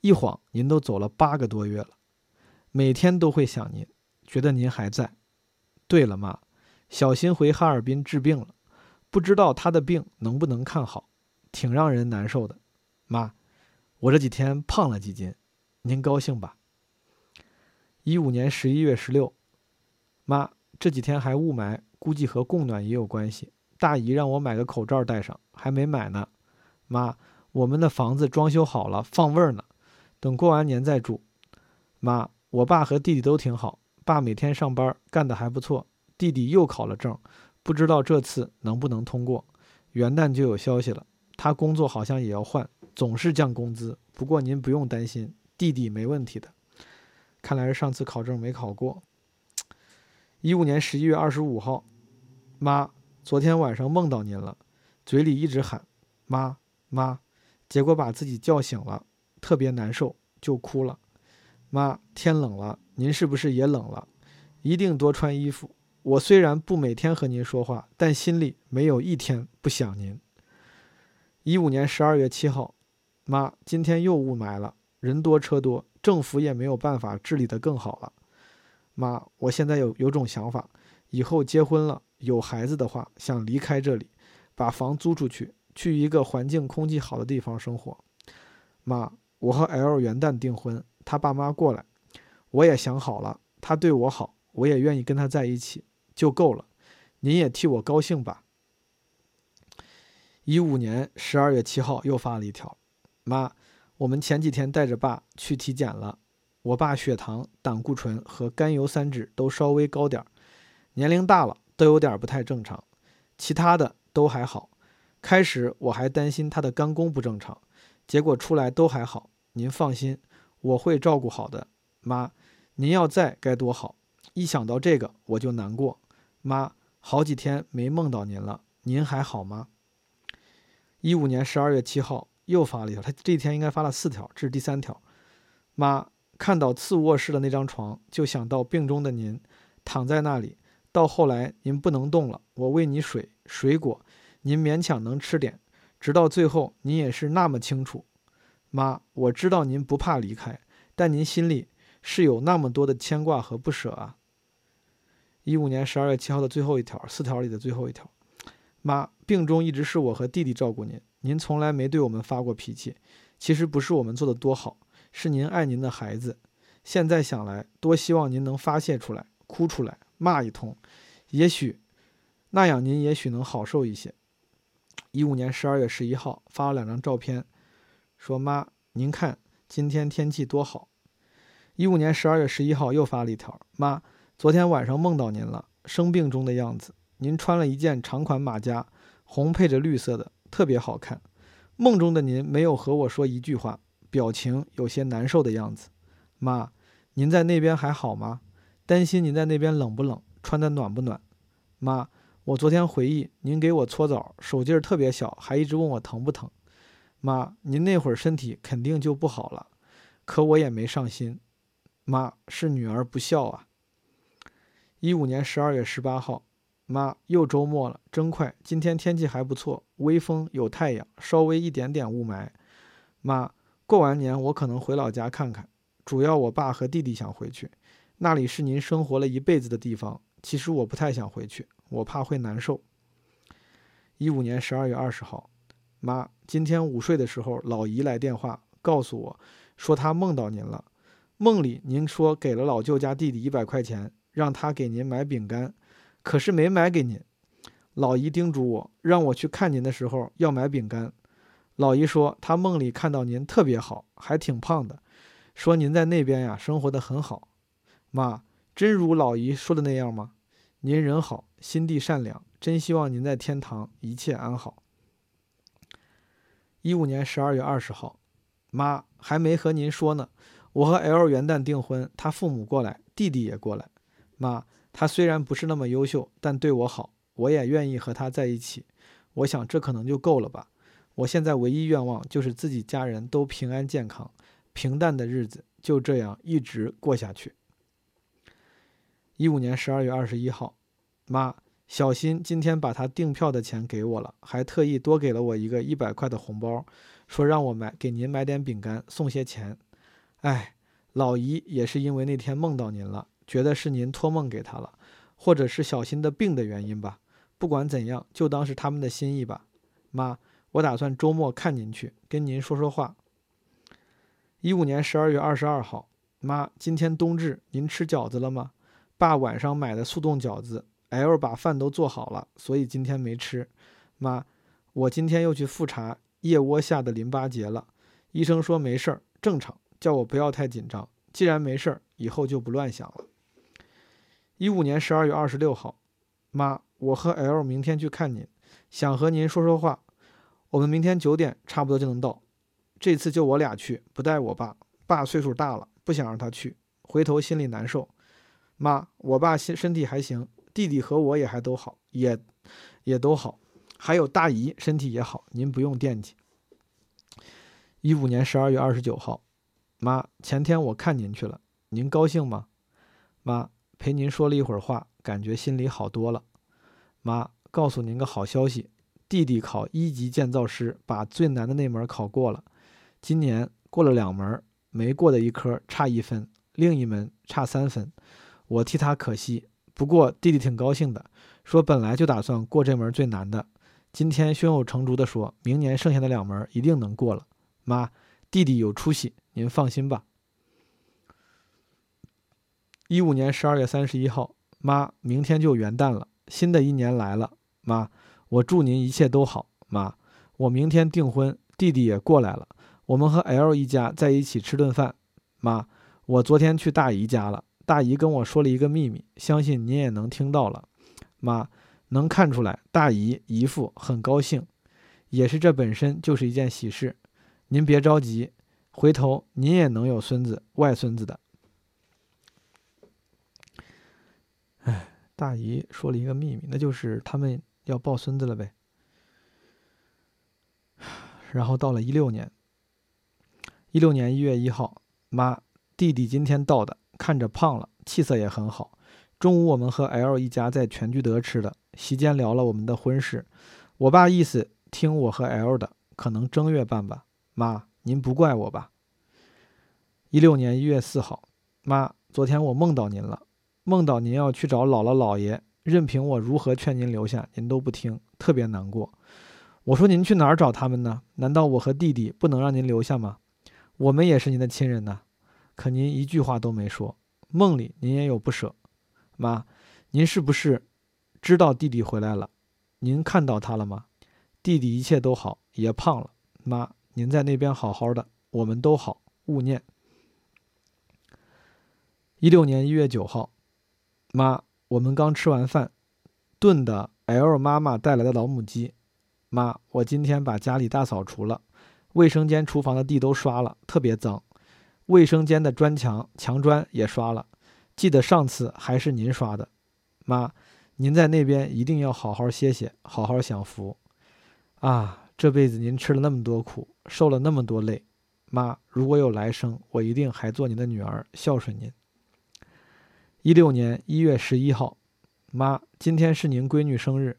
一晃您都走了八个多月了，每天都会想您，觉得您还在。对了，妈，小新回哈尔滨治病了，不知道他的病能不能看好，挺让人难受的。妈，我这几天胖了几斤，您高兴吧？一五年十一月十六，妈，这几天还雾霾。估计和供暖也有关系。大姨让我买个口罩戴上，还没买呢。妈，我们的房子装修好了，放味儿呢，等过完年再住。妈，我爸和弟弟都挺好，爸每天上班干得还不错，弟弟又考了证，不知道这次能不能通过。元旦就有消息了，他工作好像也要换，总是降工资。不过您不用担心，弟弟没问题的。看来是上次考证没考过。一五年十一月二十五号，妈，昨天晚上梦到您了，嘴里一直喊“妈妈”，结果把自己叫醒了，特别难受，就哭了。妈，天冷了，您是不是也冷了？一定多穿衣服。我虽然不每天和您说话，但心里没有一天不想您。一五年十二月七号，妈，今天又雾霾了，人多车多，政府也没有办法治理得更好了。妈，我现在有有种想法，以后结婚了有孩子的话，想离开这里，把房租出去，去一个环境空气好的地方生活。妈，我和 L 元旦订婚，他爸妈过来，我也想好了，他对我好，我也愿意跟他在一起，就够了。您也替我高兴吧。一五年十二月七号又发了一条，妈，我们前几天带着爸去体检了。我爸血糖、胆固醇和甘油三酯都稍微高点儿，年龄大了都有点不太正常，其他的都还好。开始我还担心他的肝功不正常，结果出来都还好。您放心，我会照顾好的，妈。您要在该多好！一想到这个我就难过。妈，好几天没梦到您了，您还好吗？一五年十二月七号又发了一条，他这一天应该发了四条，这是第三条。妈，看到次卧室的那张床，就想到病中的您，躺在那里。到后来您不能动了，我喂你水、水果，您勉强能吃点。直到最后，您也是那么清楚。妈，我知道您不怕离开，但您心里……是有那么多的牵挂和不舍啊。一五年十二月七号的最后一条，四条里的最后一条，妈，病中一直是我和弟弟照顾您，您从来没对我们发过脾气。其实不是我们做的多好，是您爱您的孩子。现在想来，多希望您能发泄出来，哭出来，骂一通，也许那样您也许能好受一些。一五年十二月十一号发了两张照片，说妈，您看今天天气多好。一五年十二月十一号又发了一条：妈，昨天晚上梦到您了，生病中的样子。您穿了一件长款马甲，红配着绿色的，特别好看。梦中的您没有和我说一句话，表情有些难受的样子。妈，您在那边还好吗？担心您在那边冷不冷，穿的暖不暖？妈，我昨天回忆您给我搓澡，手劲儿特别小，还一直问我疼不疼。妈，您那会儿身体肯定就不好了，可我也没上心。妈是女儿不孝啊！一五年十二月十八号，妈又周末了，真快。今天天气还不错，微风有太阳，稍微一点点雾霾。妈，过完年我可能回老家看看，主要我爸和弟弟想回去，那里是您生活了一辈子的地方。其实我不太想回去，我怕会难受。一五年十二月二十号，妈，今天午睡的时候，老姨来电话告诉我，说她梦到您了。梦里您说给了老舅家弟弟一百块钱，让他给您买饼干，可是没买给您。老姨叮嘱我，让我去看您的时候要买饼干。老姨说她梦里看到您特别好，还挺胖的，说您在那边呀生活的很好。妈，真如老姨说的那样吗？您人好，心地善良，真希望您在天堂一切安好。一五年十二月二十号，妈还没和您说呢。我和 L 元旦订婚，他父母过来，弟弟也过来。妈，他虽然不是那么优秀，但对我好，我也愿意和他在一起。我想这可能就够了吧。我现在唯一愿望就是自己家人都平安健康，平淡的日子就这样一直过下去。一五年十二月二十一号，妈，小新今天把他订票的钱给我了，还特意多给了我一个一百块的红包，说让我买给您买点饼干，送些钱。哎，老姨也是因为那天梦到您了，觉得是您托梦给他了，或者是小新的病的原因吧。不管怎样，就当是他们的心意吧。妈，我打算周末看您去，跟您说说话。一五年十二月二十二号，妈，今天冬至，您吃饺子了吗？爸晚上买的速冻饺子，L 把饭都做好了，所以今天没吃。妈，我今天又去复查腋窝下的淋巴结了，医生说没事儿，正常。叫我不要太紧张，既然没事儿，以后就不乱想了。一五年十二月二十六号，妈，我和 L 明天去看您，想和您说说话。我们明天九点差不多就能到。这次就我俩去，不带我爸。爸岁数大了，不想让他去，回头心里难受。妈，我爸身身体还行，弟弟和我也还都好，也也都好，还有大姨身体也好，您不用惦记。一五年十二月二十九号。妈，前天我看您去了，您高兴吗？妈，陪您说了一会儿话，感觉心里好多了。妈，告诉您个好消息，弟弟考一级建造师，把最难的那门考过了。今年过了两门，没过的一科差一分，另一门差三分，我替他可惜。不过弟弟挺高兴的，说本来就打算过这门最难的，今天胸有成竹的说，明年剩下的两门一定能过了。妈，弟弟有出息。您放心吧。一五年十二月三十一号，妈，明天就元旦了，新的一年来了，妈，我祝您一切都好。妈，我明天订婚，弟弟也过来了，我们和 L 一家在一起吃顿饭。妈，我昨天去大姨家了，大姨跟我说了一个秘密，相信您也能听到了。妈，能看出来，大姨姨父很高兴，也是这本身就是一件喜事。您别着急，回头您也能有孙子、外孙子的。哎，大姨说了一个秘密，那就是他们要抱孙子了呗。然后到了一六年，一六年一月一号，妈，弟弟今天到的，看着胖了，气色也很好。中午我们和 L 一家在全聚德吃的，席间聊了我们的婚事。我爸意思听我和 L 的，可能正月办吧。妈，您不怪我吧？一六年一月四号，妈，昨天我梦到您了，梦到您要去找姥姥姥爷，任凭我如何劝您留下，您都不听，特别难过。我说您去哪儿找他们呢？难道我和弟弟不能让您留下吗？我们也是您的亲人呐。可您一句话都没说。梦里您也有不舍。妈，您是不是知道弟弟回来了？您看到他了吗？弟弟一切都好，也胖了。妈，您在那边好好的，我们都好，勿念。一六年一月九号，妈，我们刚吃完饭，炖的 L 妈妈带来的老母鸡。妈，我今天把家里大扫除了，卫生间、厨房的地都刷了，特别脏。卫生间的砖墙、墙砖也刷了。记得上次还是您刷的，妈，您在那边一定要好好歇歇，好好享福。啊，这辈子您吃了那么多苦，受了那么多累，妈，如果有来生，我一定还做您的女儿，孝顺您。一六年一月十一号，妈，今天是您闺女生日。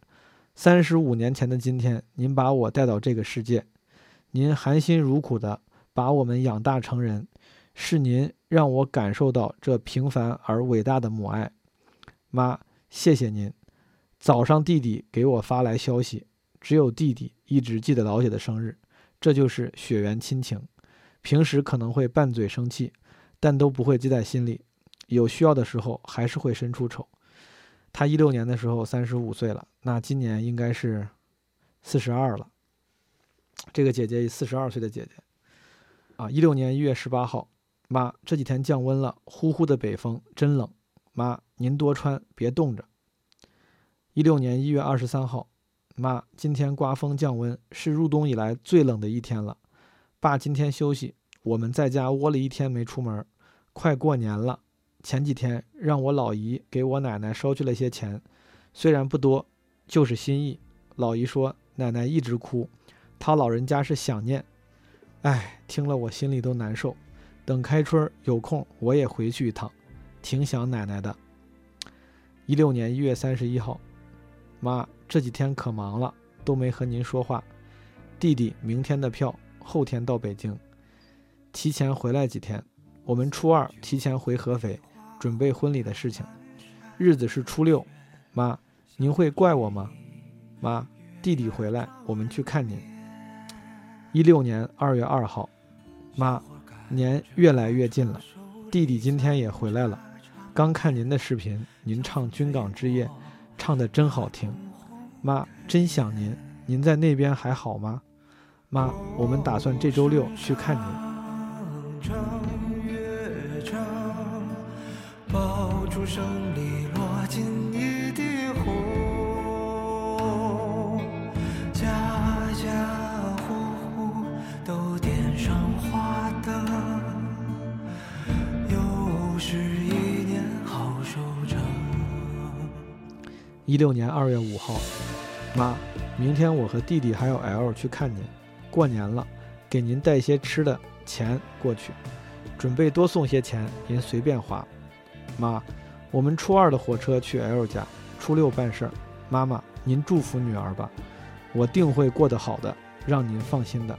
三十五年前的今天，您把我带到这个世界，您含辛茹苦的把我们养大成人，是您让我感受到这平凡而伟大的母爱。妈，谢谢您。早上弟弟给我发来消息，只有弟弟一直记得老姐的生日，这就是血缘亲情。平时可能会拌嘴生气，但都不会记在心里，有需要的时候还是会伸出手。他一六年的时候三十五岁了，那今年应该是四十二了。这个姐姐四十二岁的姐姐，啊，一六年一月十八号，妈，这几天降温了，呼呼的北风真冷，妈，您多穿，别冻着。一六年一月二十三号，妈，今天刮风降温，是入冬以来最冷的一天了。爸今天休息，我们在家窝了一天没出门，快过年了。前几天让我老姨给我奶奶捎去了些钱，虽然不多，就是心意。老姨说奶奶一直哭，她老人家是想念。哎，听了我心里都难受。等开春有空我也回去一趟，挺想奶奶的。一六年一月三十一号，妈这几天可忙了，都没和您说话。弟弟明天的票，后天到北京，提前回来几天。我们初二提前回合肥。准备婚礼的事情，日子是初六。妈，您会怪我吗？妈，弟弟回来，我们去看您。一六年二月二号，妈，年越来越近了，弟弟今天也回来了。刚看您的视频，您唱《军港之夜》，唱的真好听。妈，真想您，您在那边还好吗？妈，我们打算这周六去看您。胜利一六年二月五号，妈，明天我和弟弟还有 L 去看您，过年了，给您带些吃的钱过去，准备多送些钱，您随便花，妈。我们初二的火车去 L 家，初六办事儿。妈妈，您祝福女儿吧，我定会过得好的，让您放心的。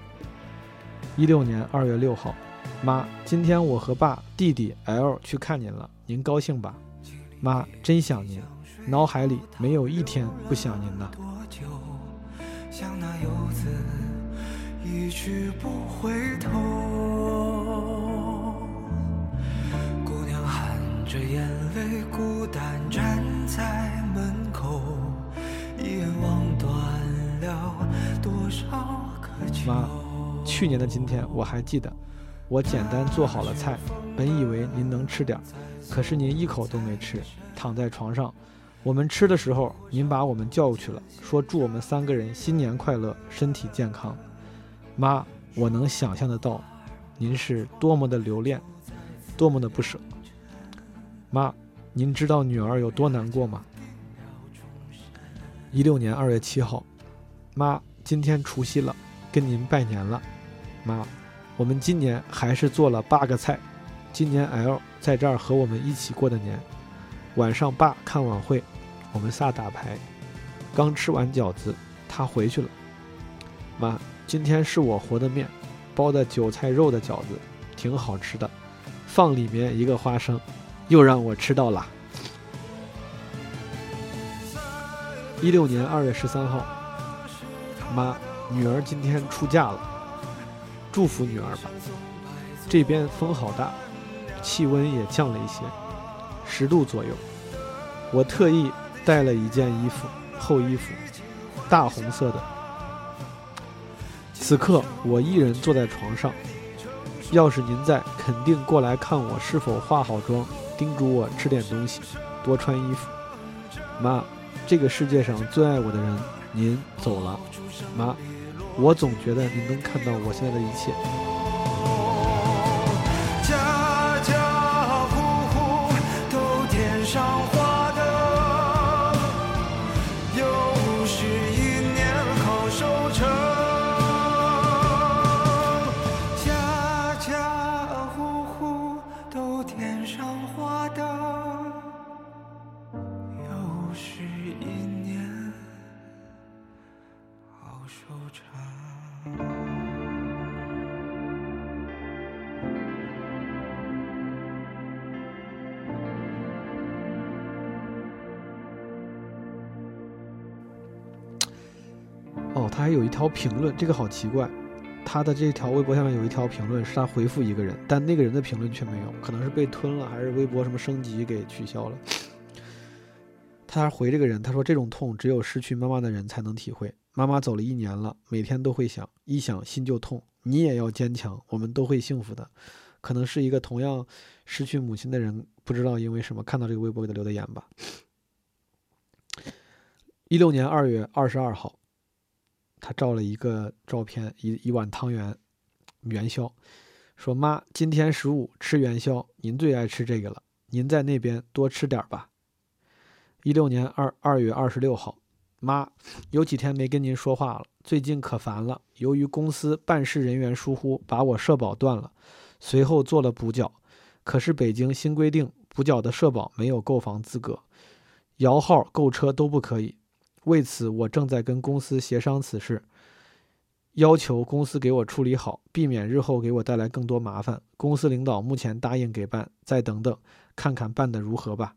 一六年二月六号，妈，今天我和爸、弟弟 L 去看您了，您高兴吧？妈，真想您，脑海里没有一天不想您的。像那游子一去不回头。着眼泪孤单站在门口一眼望断了多少个秋妈去年的今天我还记得我简单做好了菜，本以为您能吃点，可是您一口都没吃，躺在床上。我们吃的时候，您把我们叫过去了，说祝我们三个人新年快乐，身体健康。妈，我能想象得到，您是多么的留恋，多么的不舍。妈，您知道女儿有多难过吗？一六年二月七号，妈，今天除夕了，跟您拜年了。妈，我们今年还是做了八个菜，今年 L 在这儿和我们一起过的年。晚上爸看晚会，我们仨打牌，刚吃完饺子，他回去了。妈，今天是我和的面，包的韭菜肉的饺子，挺好吃的，放里面一个花生，又让我吃到了。一六年二月十三号，妈，女儿今天出嫁了，祝福女儿吧。这边风好大，气温也降了一些，十度左右。我特意带了一件衣服，厚衣服，大红色的。此刻我一人坐在床上，要是您在，肯定过来看我是否化好妆，叮嘱我吃点东西，多穿衣服。妈。这个世界上最爱我的人，您走了，妈，我总觉得您能看到我现在的一切。收场。哦，他还有一条评论，这个好奇怪。他的这条微博下面有一条评论，是他回复一个人，但那个人的评论却没有，可能是被吞了，还是微博什么升级给取消了。他回这个人，他说：“这种痛只有失去妈妈的人才能体会。妈妈走了一年了，每天都会想，一想心就痛。你也要坚强，我们都会幸福的。”可能是一个同样失去母亲的人，不知道因为什么看到这个微博给他留的言吧。一六年二月二十二号，他照了一个照片，一一碗汤圆，元宵，说：“妈，今天十五吃元宵，您最爱吃这个了，您在那边多吃点吧。”一六年二二月二十六号，妈，有几天没跟您说话了，最近可烦了。由于公司办事人员疏忽，把我社保断了，随后做了补缴，可是北京新规定，补缴的社保没有购房资格，摇号购车都不可以。为此，我正在跟公司协商此事，要求公司给我处理好，避免日后给我带来更多麻烦。公司领导目前答应给办，再等等，看看办得如何吧。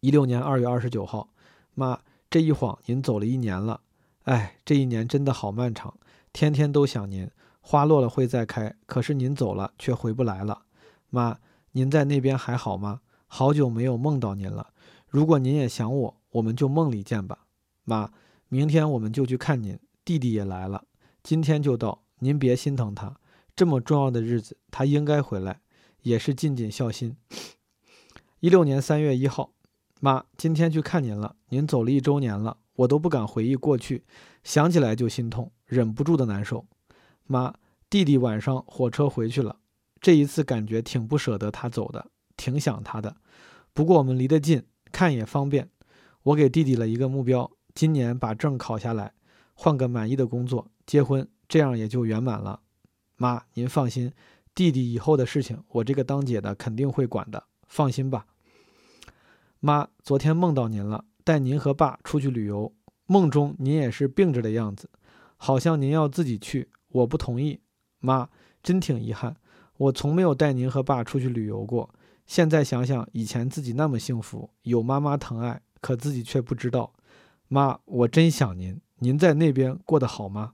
一六年二月二十九号，妈，这一晃您走了一年了，哎，这一年真的好漫长，天天都想您。花落了会再开，可是您走了却回不来了。妈，您在那边还好吗？好久没有梦到您了。如果您也想我，我们就梦里见吧。妈，明天我们就去看您，弟弟也来了，今天就到，您别心疼他，这么重要的日子，他应该回来，也是尽尽孝心。一六年三月一号。妈，今天去看您了。您走了一周年了，我都不敢回忆过去，想起来就心痛，忍不住的难受。妈，弟弟晚上火车回去了，这一次感觉挺不舍得他走的，挺想他的。不过我们离得近，看也方便。我给弟弟了一个目标，今年把证考下来，换个满意的工作，结婚，这样也就圆满了。妈，您放心，弟弟以后的事情，我这个当姐的肯定会管的，放心吧。妈，昨天梦到您了，带您和爸出去旅游。梦中您也是病着的样子，好像您要自己去，我不同意。妈，真挺遗憾，我从没有带您和爸出去旅游过。现在想想，以前自己那么幸福，有妈妈疼爱，可自己却不知道。妈，我真想您，您在那边过得好吗？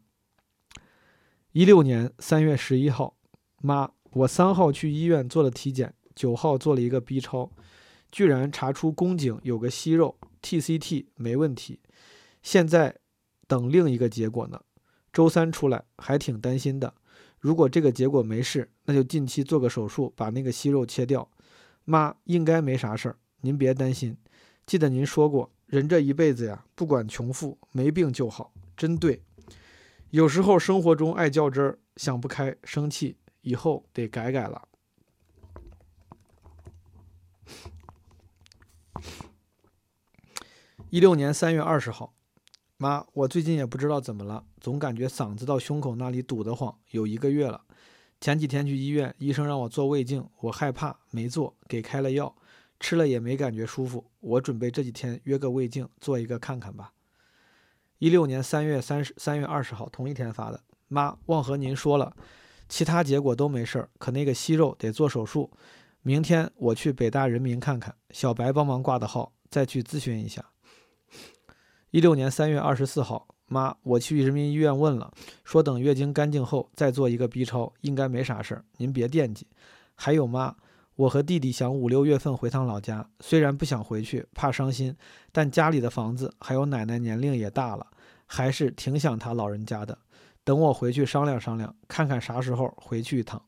一六年三月十一号，妈，我三号去医院做了体检，九号做了一个 B 超。居然查出宫颈有个息肉，TCT 没问题，现在等另一个结果呢。周三出来还挺担心的，如果这个结果没事，那就近期做个手术，把那个息肉切掉。妈，应该没啥事儿，您别担心。记得您说过，人这一辈子呀，不管穷富，没病就好，真对。有时候生活中爱较真儿，想不开，生气，以后得改改了。一六年三月二十号，妈，我最近也不知道怎么了，总感觉嗓子到胸口那里堵得慌，有一个月了。前几天去医院，医生让我做胃镜，我害怕，没做，给开了药，吃了也没感觉舒服。我准备这几天约个胃镜，做一个看看吧。一六年三月三十三月二十号，同一天发的。妈，忘和您说了，其他结果都没事儿，可那个息肉得做手术。明天我去北大人民看看，小白帮忙挂的号，再去咨询一下。一六年三月二十四号，妈，我去人民医院问了，说等月经干净后再做一个 B 超，应该没啥事儿，您别惦记。还有妈，我和弟弟想五六月份回趟老家，虽然不想回去，怕伤心，但家里的房子还有奶奶年龄也大了，还是挺想他老人家的。等我回去商量商量，看看啥时候回去一趟。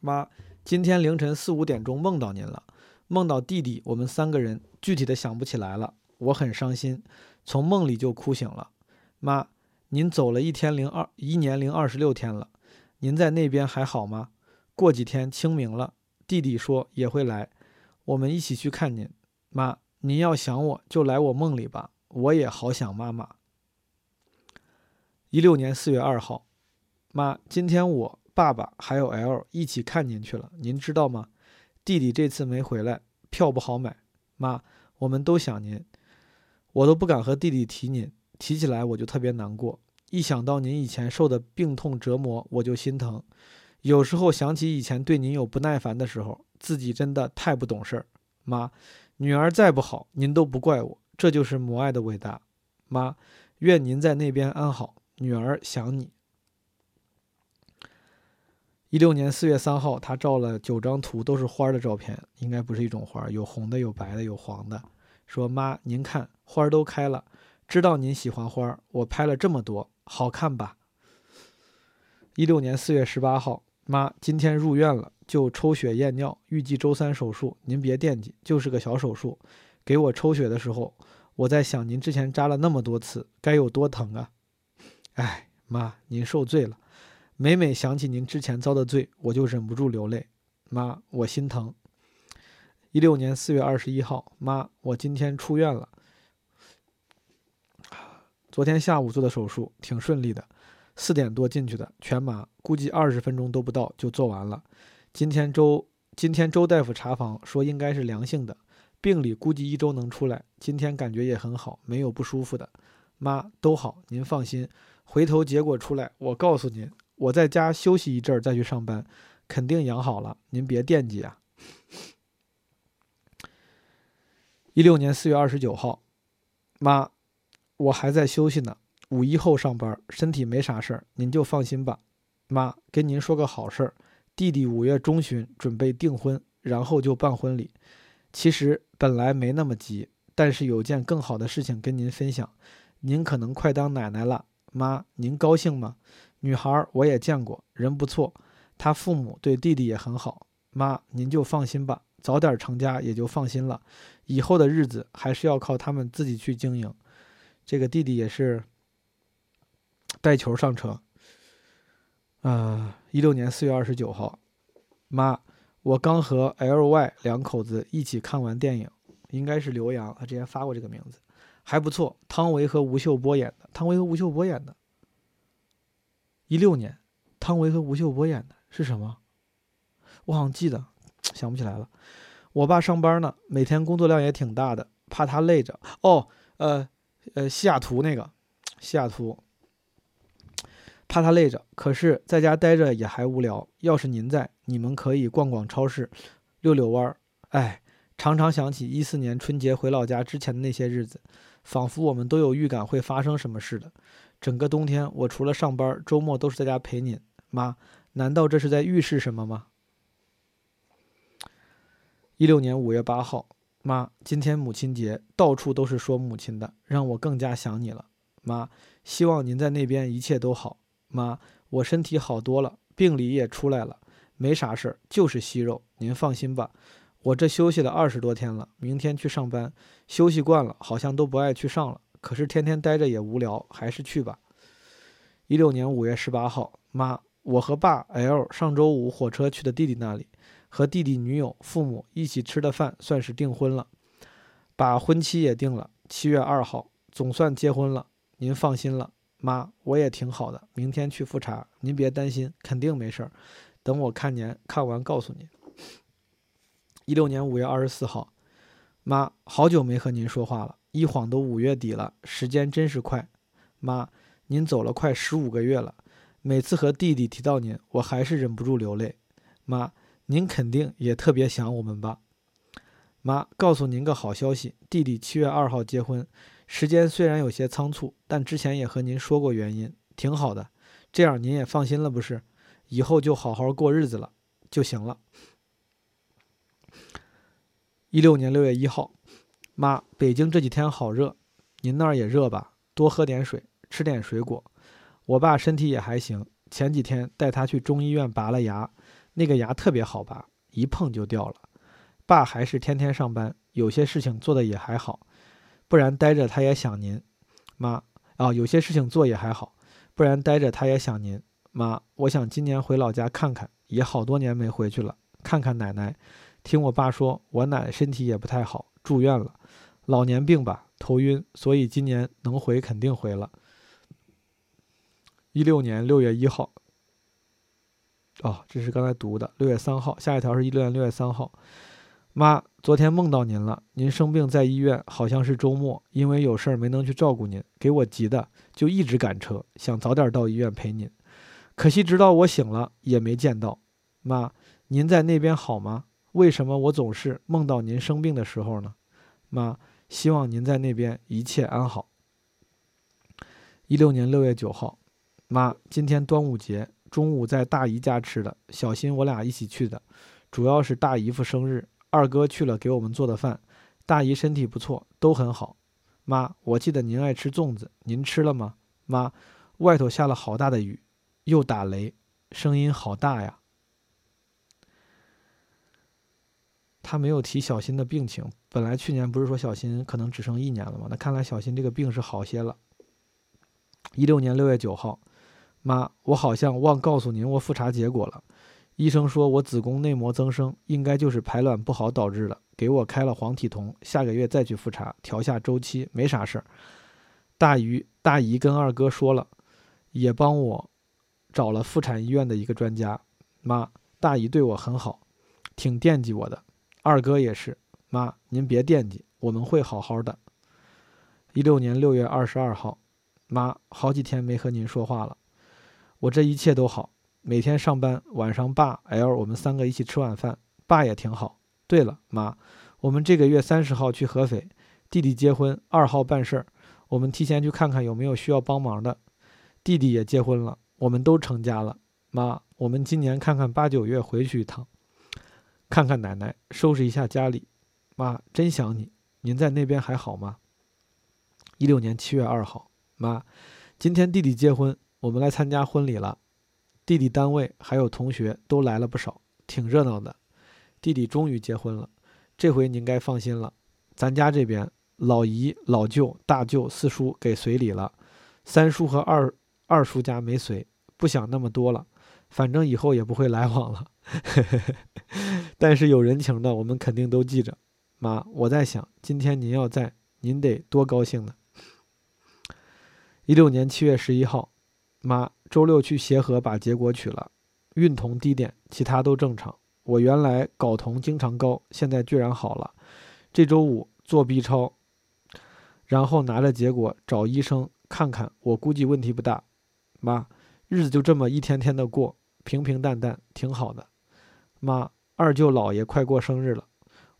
妈，今天凌晨四五点钟梦到您了，梦到弟弟，我们三个人，具体的想不起来了。我很伤心，从梦里就哭醒了。妈，您走了一天零二一年零二十六天了，您在那边还好吗？过几天清明了，弟弟说也会来，我们一起去看您。妈，您要想我就来我梦里吧，我也好想妈妈。一六年四月二号，妈，今天我爸爸还有 L 一起看您去了，您知道吗？弟弟这次没回来，票不好买。妈，我们都想您。我都不敢和弟弟提您，提起来我就特别难过。一想到您以前受的病痛折磨，我就心疼。有时候想起以前对您有不耐烦的时候，自己真的太不懂事儿。妈，女儿再不好，您都不怪我，这就是母爱的伟大。妈，愿您在那边安好，女儿想你。一六年四月三号，他照了九张图，都是花的照片，应该不是一种花，有红的，有白的，有黄的。说妈，您看花儿都开了，知道您喜欢花儿，我拍了这么多，好看吧？一六年四月十八号，妈，今天入院了，就抽血验尿，预计周三手术，您别惦记，就是个小手术。给我抽血的时候，我在想您之前扎了那么多次，该有多疼啊！哎，妈，您受罪了，每每想起您之前遭的罪，我就忍不住流泪。妈，我心疼。一六年四月二十一号，妈，我今天出院了。昨天下午做的手术挺顺利的，四点多进去的，全麻，估计二十分钟都不到就做完了。今天周今天周大夫查房说应该是良性的，病理估计一周能出来。今天感觉也很好，没有不舒服的。妈，都好，您放心。回头结果出来，我告诉您，我在家休息一阵儿再去上班，肯定养好了，您别惦记啊。一六年四月二十九号，妈，我还在休息呢，五一后上班，身体没啥事儿，您就放心吧。妈，跟您说个好事儿，弟弟五月中旬准备订婚，然后就办婚礼。其实本来没那么急，但是有件更好的事情跟您分享。您可能快当奶奶了，妈，您高兴吗？女孩我也见过，人不错，她父母对弟弟也很好。妈，您就放心吧。早点成家也就放心了，以后的日子还是要靠他们自己去经营。这个弟弟也是带球上车。啊，一六年四月二十九号，妈，我刚和 L Y 两口子一起看完电影，应该是刘洋，他之前发过这个名字，还不错。汤唯和吴秀波演的，汤唯和吴秀波演的。一六年，汤唯和吴秀波演的是什么？我好像记得。想不起来了，我爸上班呢，每天工作量也挺大的，怕他累着。哦，呃，呃，西雅图那个，西雅图，怕他累着。可是在家待着也还无聊。要是您在，你们可以逛逛超市，溜溜弯儿。哎，常常想起一四年春节回老家之前的那些日子，仿佛我们都有预感会发生什么似的。整个冬天，我除了上班，周末都是在家陪您。妈，难道这是在预示什么吗？一六年五月八号，妈，今天母亲节，到处都是说母亲的，让我更加想你了。妈，希望您在那边一切都好。妈，我身体好多了，病理也出来了，没啥事儿，就是息肉，您放心吧。我这休息了二十多天了，明天去上班，休息惯了，好像都不爱去上了。可是天天待着也无聊，还是去吧。一六年五月十八号，妈，我和爸 L 上周五火车去的弟弟那里，和弟弟女友、父母一起吃的饭，算是订婚了，把婚期也定了，七月二号，总算结婚了。您放心了，妈，我也挺好的，明天去复查，您别担心，肯定没事儿。等我看年看完告诉您。一六年五月二十四号，妈，好久没和您说话了，一晃都五月底了，时间真是快。妈，您走了快十五个月了，每次和弟弟提到您，我还是忍不住流泪。妈，您肯定也特别想我们吧？妈，告诉您个好消息，弟弟七月二号结婚，时间虽然有些仓促，但之前也和您说过原因，挺好的，这样您也放心了不是？以后就好好过日子了就行了。一六年六月一号，妈，北京这几天好热，您那儿也热吧？多喝点水，吃点水果。我爸身体也还行，前几天带他去中医院拔了牙，那个牙特别好拔，一碰就掉了。爸还是天天上班，有些事情做的也还好，不然待着他也想您。妈，啊，有些事情做也还好，不然待着他也想您。妈，我想今年回老家看看，也好多年没回去了，看看奶奶。听我爸说，我奶身体也不太好，住院了，老年病吧，头晕，所以今年能回肯定回了。一六年六月一号，哦，这是刚才读的，六月三号，下一条是一六年六月三号。妈，昨天梦到您了，您生病在医院，好像是周末，因为有事儿没能去照顾您，给我急的，就一直赶车，想早点到医院陪您，可惜直到我醒了也没见到。妈，您在那边好吗？为什么我总是梦到您生病的时候呢？妈，希望您在那边一切安好。一六年六月九号，妈，今天端午节，中午在大姨家吃的，小新我俩一起去的，主要是大姨夫生日，二哥去了给我们做的饭，大姨身体不错，都很好。妈，我记得您爱吃粽子，您吃了吗？妈，外头下了好大的雨，又打雷，声音好大呀。他没有提小新的病情。本来去年不是说小新可能只剩一年了吗？那看来小新这个病是好些了。一六年六月九号，妈，我好像忘告诉您我复查结果了。医生说我子宫内膜增生，应该就是排卵不好导致的，给我开了黄体酮，下个月再去复查，调下周期，没啥事儿。大姨大姨跟二哥说了，也帮我找了妇产医院的一个专家。妈，大姨对我很好，挺惦记我的。二哥也是，妈，您别惦记，我们会好好的。一六年六月二十二号，妈，好几天没和您说话了，我这一切都好，每天上班，晚上爸 L 我们三个一起吃晚饭，爸也挺好。对了，妈，我们这个月三十号去合肥，弟弟结婚，二号办事儿，我们提前去看看有没有需要帮忙的。弟弟也结婚了，我们都成家了。妈，我们今年看看八九月回去一趟。看看奶奶，收拾一下家里。妈，真想你。您在那边还好吗？一六年七月二号，妈，今天弟弟结婚，我们来参加婚礼了。弟弟单位还有同学都来了不少，挺热闹的。弟弟终于结婚了，这回您该放心了。咱家这边老姨、老舅、大舅、四叔给随礼了，三叔和二二叔家没随，不想那么多了。反正以后也不会来往了，但是有人情的，我们肯定都记着。妈，我在想，今天您要在，您得多高兴呢。一六年七月十一号，妈，周六去协和把结果取了，孕酮低点，其他都正常。我原来睾酮经常高，现在居然好了。这周五做 B 超，然后拿着结果找医生看看，我估计问题不大。妈。日子就这么一天天的过，平平淡淡，挺好的。妈，二舅姥爷快过生日了，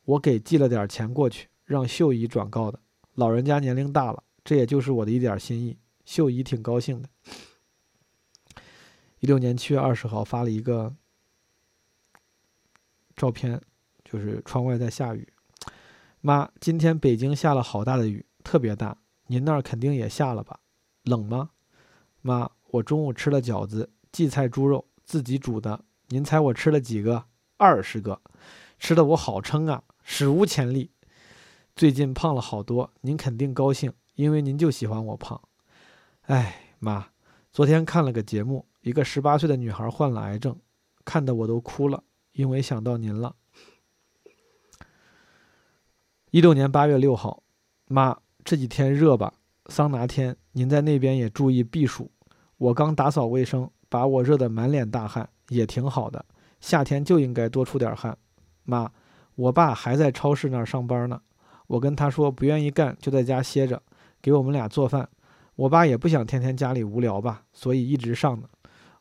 我给寄了点钱过去，让秀姨转告的。老人家年龄大了，这也就是我的一点心意。秀姨挺高兴的。一六年七月二十号发了一个照片，就是窗外在下雨。妈，今天北京下了好大的雨，特别大。您那儿肯定也下了吧？冷吗？妈。我中午吃了饺子，荠菜猪肉自己煮的，您猜我吃了几个？二十个，吃的我好撑啊，史无前例。最近胖了好多，您肯定高兴，因为您就喜欢我胖。哎，妈，昨天看了个节目，一个十八岁的女孩患了癌症，看得我都哭了，因为想到您了。一六年八月六号，妈，这几天热吧？桑拿天，您在那边也注意避暑。我刚打扫卫生，把我热得满脸大汗，也挺好的。夏天就应该多出点汗。妈，我爸还在超市那儿上班呢。我跟他说不愿意干，就在家歇着，给我们俩做饭。我爸也不想天天家里无聊吧，所以一直上呢。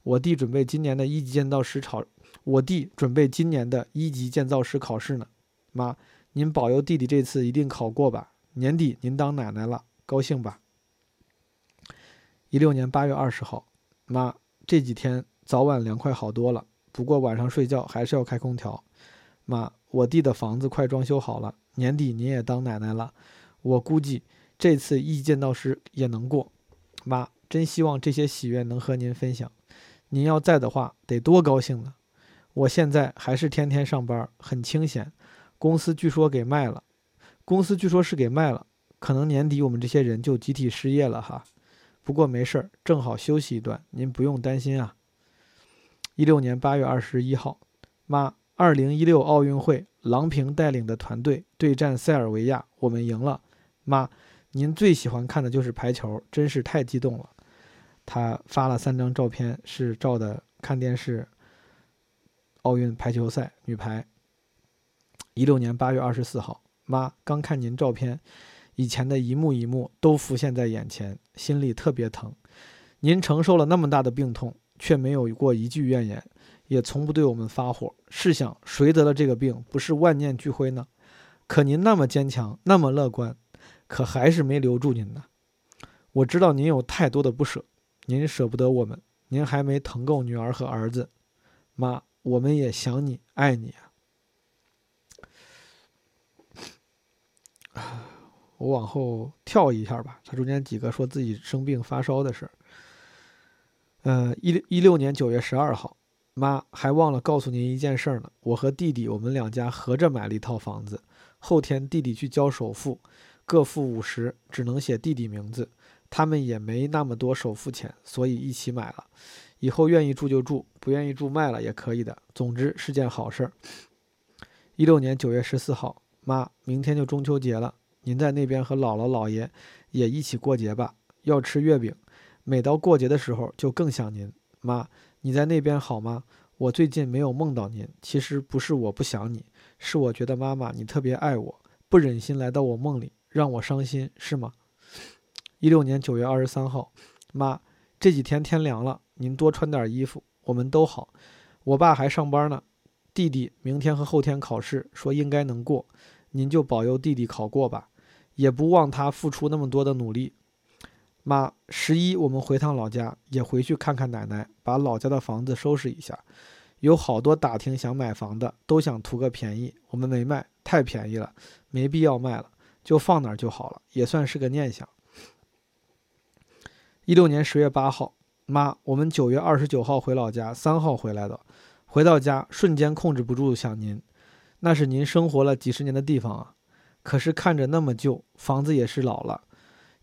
我弟准备今年的一级建造师考，我弟准备今年的一级建造师考试呢。妈，您保佑弟弟这次一定考过吧。年底您当奶奶了，高兴吧？一六年八月二十号，妈，这几天早晚凉快好多了，不过晚上睡觉还是要开空调。妈，我弟的房子快装修好了，年底您也当奶奶了，我估计这次一级建造师也能过。妈，真希望这些喜悦能和您分享，您要在的话得多高兴呢。我现在还是天天上班，很清闲，公司据说给卖了。公司据说是给卖了，可能年底我们这些人就集体失业了哈。不过没事儿，正好休息一段，您不用担心啊。一六年八月二十一号，妈，二零一六奥运会，郎平带领的团队对战塞尔维亚，我们赢了。妈，您最喜欢看的就是排球，真是太激动了。他发了三张照片，是照的看电视。奥运排球赛女排。一六年八月二十四号。妈，刚看您照片，以前的一幕一幕都浮现在眼前，心里特别疼。您承受了那么大的病痛，却没有过一句怨言，也从不对我们发火。试想，谁得了这个病，不是万念俱灰呢？可您那么坚强，那么乐观，可还是没留住您呢。我知道您有太多的不舍，您舍不得我们，您还没疼够女儿和儿子。妈，我们也想你，爱你啊。我往后跳一下吧，他中间几个说自己生病发烧的事儿。呃，一六一六年九月十二号，妈还忘了告诉您一件事儿呢。我和弟弟，我们两家合着买了一套房子。后天弟弟去交首付，各付五十，只能写弟弟名字。他们也没那么多首付钱，所以一起买了。以后愿意住就住，不愿意住卖了也可以的。总之是件好事儿。一六年九月十四号。妈，明天就中秋节了，您在那边和姥姥姥爷也一起过节吧？要吃月饼，每到过节的时候就更想您。妈，你在那边好吗？我最近没有梦到您，其实不是我不想你，是我觉得妈妈你特别爱我，不忍心来到我梦里让我伤心，是吗？一六年九月二十三号，妈，这几天天凉了，您多穿点衣服，我们都好。我爸还上班呢，弟弟明天和后天考试，说应该能过。您就保佑弟弟考过吧，也不忘他付出那么多的努力。妈，十一我们回趟老家，也回去看看奶奶，把老家的房子收拾一下。有好多打听想买房的，都想图个便宜，我们没卖，太便宜了，没必要卖了，就放那儿就好了，也算是个念想。一六年十月八号，妈，我们九月二十九号回老家，三号回来的，回到家瞬间控制不住想您。那是您生活了几十年的地方啊，可是看着那么旧，房子也是老了。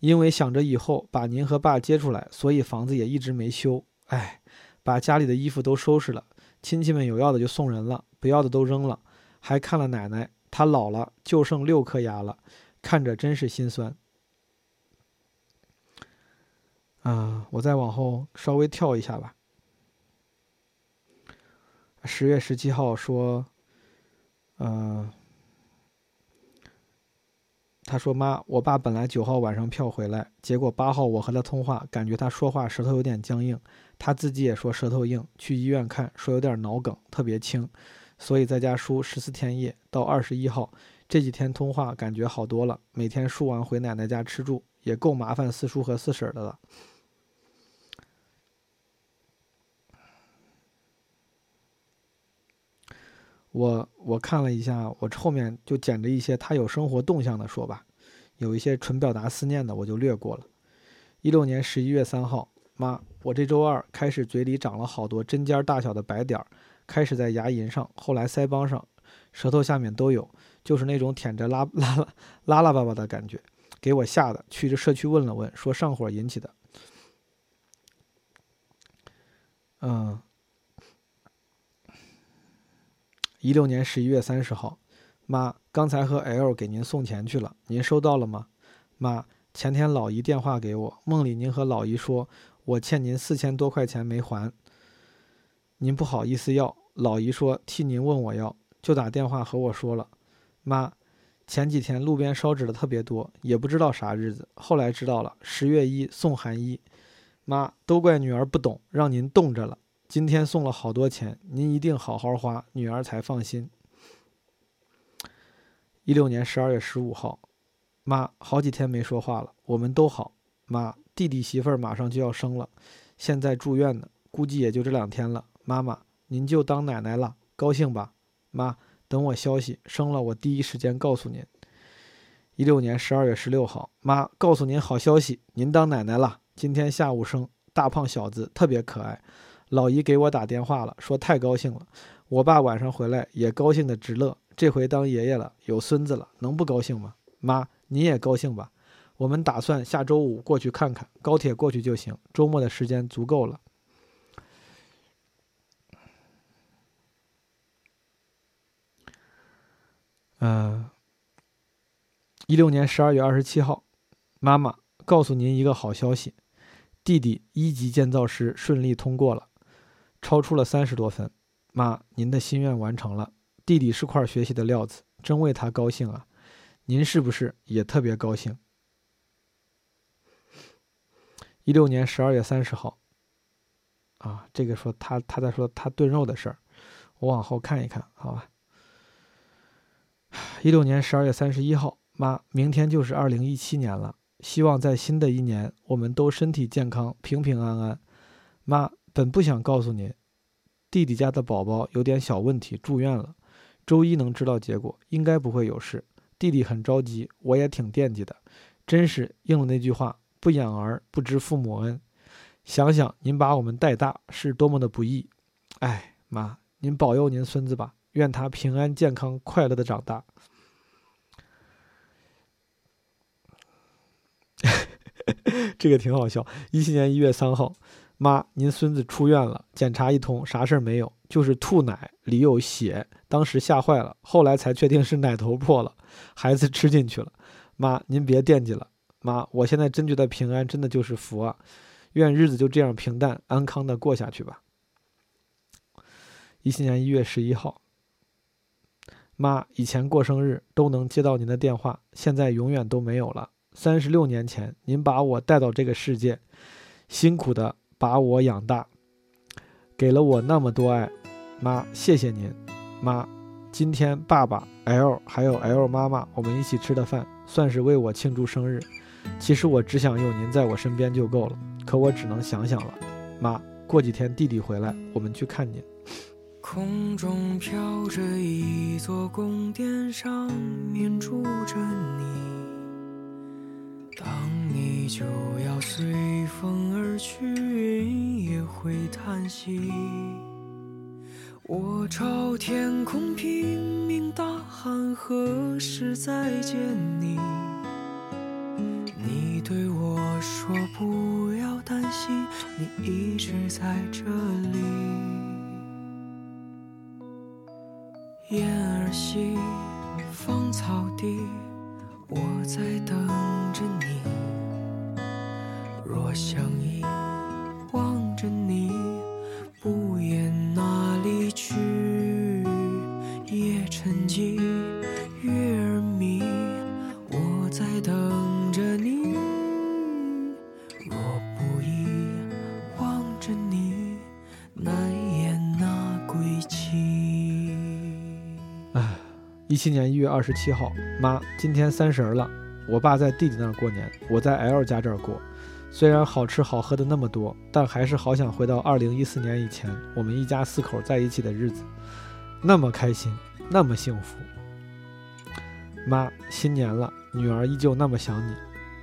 因为想着以后把您和爸接出来，所以房子也一直没修。哎，把家里的衣服都收拾了，亲戚们有要的就送人了，不要的都扔了。还看了奶奶，她老了，就剩六颗牙了，看着真是心酸。啊，我再往后稍微跳一下吧。十月十七号说。嗯，他说：“妈，我爸本来九号晚上票回来，结果八号我和他通话，感觉他说话舌头有点僵硬，他自己也说舌头硬，去医院看，说有点脑梗，特别轻，所以在家输十四天液，到二十一号这几天通话感觉好多了，每天输完回奶奶家吃住，也够麻烦四叔和四婶的了。”我我看了一下，我后面就捡着一些他有生活动向的说吧，有一些纯表达思念的我就略过了。一六年十一月三号，妈，我这周二开始嘴里长了好多针尖大小的白点儿，开始在牙龈上，后来腮帮上，舌头下面都有，就是那种舔着拉拉拉拉拉巴巴的感觉，给我吓得去这社区问了问，说上火引起的。嗯，一六年十一月三十号，妈，刚才和 L 给您送钱去了，您收到了吗？妈，前天老姨电话给我，梦里您和老姨说我欠您四千多块钱没还，您不好意思要，老姨说替您问我要，就打电话和我说了。妈，前几天路边烧纸的特别多，也不知道啥日子，后来知道了，十月一送寒衣。妈，都怪女儿不懂，让您冻着了。今天送了好多钱，您一定好好花，女儿才放心。一六年十二月十五号，妈，好几天没说话了，我们都好。妈，弟弟媳妇儿马上就要生了，现在住院呢，估计也就这两天了。妈妈，您就当奶奶了，高兴吧？妈，等我消息，生了我第一时间告诉您。一六年十二月十六号，妈，告诉您好消息，您当奶奶了。今天下午生，大胖小子特别可爱。老姨给我打电话了，说太高兴了。我爸晚上回来也高兴的直乐，这回当爷爷了，有孙子了，能不高兴吗？妈，你也高兴吧？我们打算下周五过去看看，高铁过去就行，周末的时间足够了。嗯，一六年十二月二十七号，妈妈告诉您一个好消息。弟弟一级建造师顺利通过了，超出了三十多分。妈，您的心愿完成了。弟弟是块学习的料子，真为他高兴啊！您是不是也特别高兴？一六年十二月三十号，啊，这个说他他在说他炖肉的事儿，我往后看一看，好吧。一六年十二月三十一号，妈，明天就是二零一七年了。希望在新的一年，我们都身体健康、平平安安。妈，本不想告诉您，弟弟家的宝宝有点小问题，住院了。周一能知道结果，应该不会有事。弟弟很着急，我也挺惦记的。真是应了那句话：不养儿不知父母恩。想想您把我们带大是多么的不易。哎，妈，您保佑您孙子吧，愿他平安健康、快乐的长大。这个挺好笑。一七年一月三号，妈，您孙子出院了，检查一通，啥事儿没有，就是吐奶里有血，当时吓坏了，后来才确定是奶头破了，孩子吃进去了。妈，您别惦记了。妈，我现在真觉得平安真的就是福啊，愿日子就这样平淡安康的过下去吧。一七年一月十一号，妈，以前过生日都能接到您的电话，现在永远都没有了。三十六年前，您把我带到这个世界，辛苦的把我养大，给了我那么多爱，妈，谢谢您，妈。今天爸爸 L 还有 L 妈妈，我们一起吃的饭，算是为我庆祝生日。其实我只想有您在我身边就够了，可我只能想想了。妈，过几天弟弟回来，我们去看您。空中飘着一座宫殿，上面住着你。当你就要随风而去，云也会叹息。我朝天空拼命大喊，何时再见你？你对我说不要担心，你一直在这里。燕儿戏，芳草地。我在等着你，若相依，望着你，不言哪里去。夜沉寂，月儿迷，我在等着你。若不依，望着你，难言那归期。唉，一七年一月二十七号，妈，今天三十了，我爸在弟弟那儿过年，我在 L 家这儿过。虽然好吃好喝的那么多，但还是好想回到二零一四年以前，我们一家四口在一起的日子，那么开心，那么幸福。妈，新年了，女儿依旧那么想你。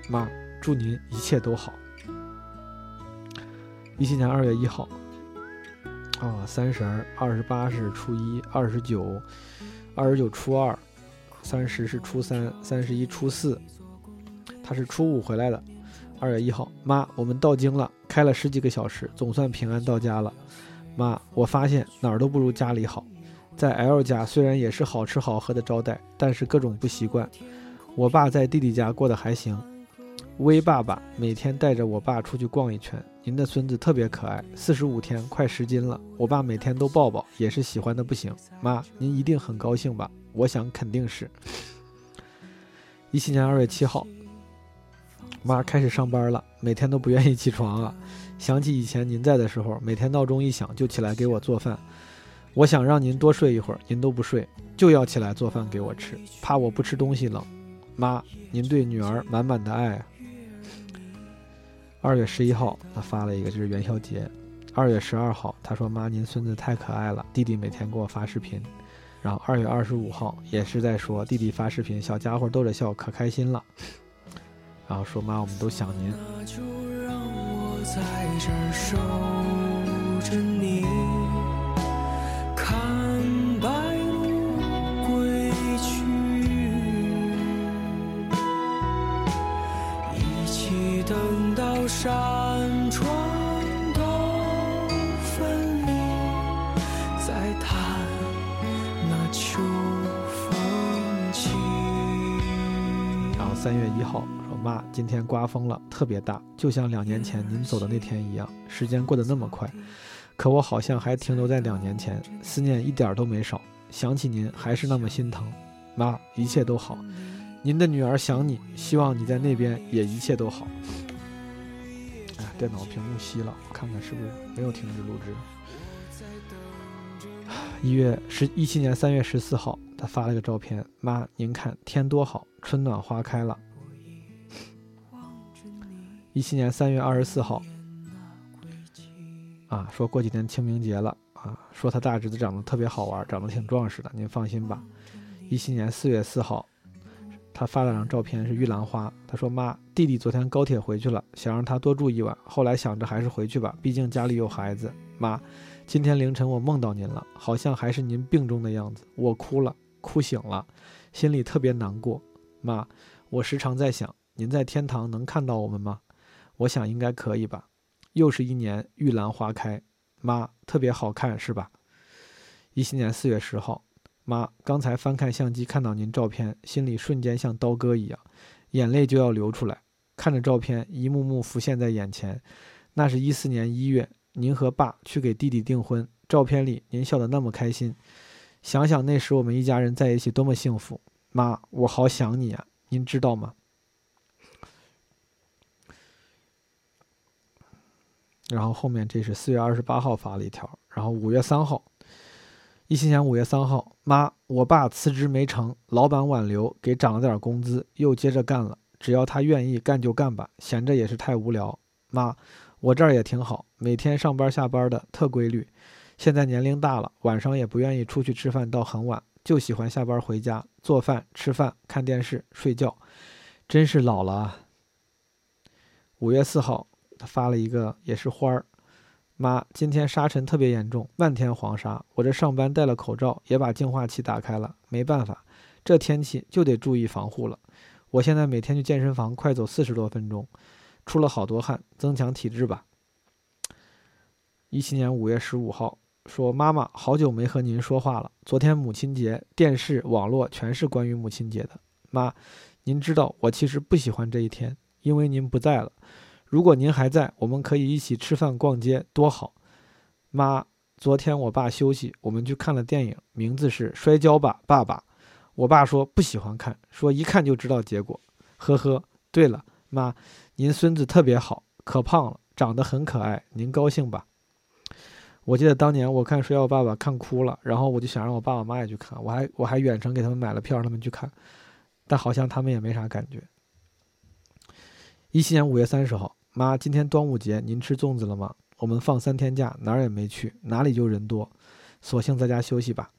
妈，祝您一切都好。一七年二月一号，啊，三十儿，二十八是初一，二十九，二十九初二，三十是初三，三十一初四，他是初五回来的。二月一号，妈，我们到京了，开了十几个小时，总算平安到家了。妈，我发现哪儿都不如家里好。在 L 家虽然也是好吃好喝的招待，但是各种不习惯。我爸在弟弟家过得还行。威爸爸每天带着我爸出去逛一圈。您的孙子特别可爱，四十五天快十斤了。我爸每天都抱抱，也是喜欢的不行。妈，您一定很高兴吧？我想肯定是。一七年二月七号。妈开始上班了，每天都不愿意起床啊。想起以前您在的时候，每天闹钟一响就起来给我做饭。我想让您多睡一会儿，您都不睡，就要起来做饭给我吃，怕我不吃东西冷。妈，您对女儿满满的爱。二月十一号，他发了一个，就是元宵节。二月十二号，他说：“妈，您孙子太可爱了，弟弟每天给我发视频。”然后二月二十五号，也是在说弟弟发视频，小家伙逗着笑，可开心了。然后说妈，我们都想您。那就让我在这儿守着你，看白鹭归去，一起等到山川都分离，再谈那秋风起。然后三月一号说妈，今天刮风了，特别大，就像两年前您走的那天一样。时间过得那么快，可我好像还停留在两年前，思念一点都没少，想起您还是那么心疼。妈，一切都好，您的女儿想你，希望你在那边也一切都好。哎，电脑屏幕熄了，我看看是不是没有停止录制。一月十一七年三月十四号，他发了个照片，妈，您看天多好，春暖花开了。一七年三月二十四号，啊，说过几天清明节了啊，说他大侄子长得特别好玩，长得挺壮实的，您放心吧。一七年四月四号，他发了张照片是玉兰花，他说妈，弟弟昨天高铁回去了，想让他多住一晚，后来想着还是回去吧，毕竟家里有孩子。妈，今天凌晨我梦到您了，好像还是您病中的样子，我哭了，哭醒了，心里特别难过。妈，我时常在想，您在天堂能看到我们吗？我想应该可以吧。又是一年玉兰花开，妈特别好看是吧？一七年四月十号，妈刚才翻看相机看到您照片，心里瞬间像刀割一样，眼泪就要流出来。看着照片一幕幕浮现在眼前，那是一四年一月，您和爸去给弟弟订婚，照片里您笑得那么开心。想想那时我们一家人在一起多么幸福，妈，我好想你啊，您知道吗？然后后面这是四月二十八号发了一条，然后五月三号，一七年五月三号，妈，我爸辞职没成，老板挽留，给涨了点工资，又接着干了。只要他愿意干就干吧，闲着也是太无聊。妈，我这儿也挺好，每天上班下班的特规律。现在年龄大了，晚上也不愿意出去吃饭到很晚，就喜欢下班回家做饭、吃饭、看电视、睡觉，真是老了啊。五月四号，他发了一个也是花儿。妈，今天沙尘特别严重，漫天黄沙。我这上班戴了口罩，也把净化器打开了，没办法，这天气就得注意防护了。我现在每天去健身房，快走四十多分钟，出了好多汗，增强体质吧。一七年五月十五号，说妈妈，好久没和您说话了。昨天母亲节，电视、网络全是关于母亲节的。妈，您知道我其实不喜欢这一天，因为您不在了。如果您还在，我们可以一起吃饭、逛街，多好。妈，昨天我爸休息，我们去看了电影，名字是《摔跤吧，爸爸》。我爸说不喜欢看，说一看就知道结果。呵呵。对了，妈，您孙子特别好，可胖了，长得很可爱，您高兴吧？我记得当年我看《摔跤爸爸》看哭了，然后我就想让我爸我妈也去看，我还我还远程给他们买了票让他们去看，但好像他们也没啥感觉。一七年五月三十号，妈，今天端午节您吃粽子了吗？我们放三天假，哪儿也没去，哪里就人多，索性在家休息吧。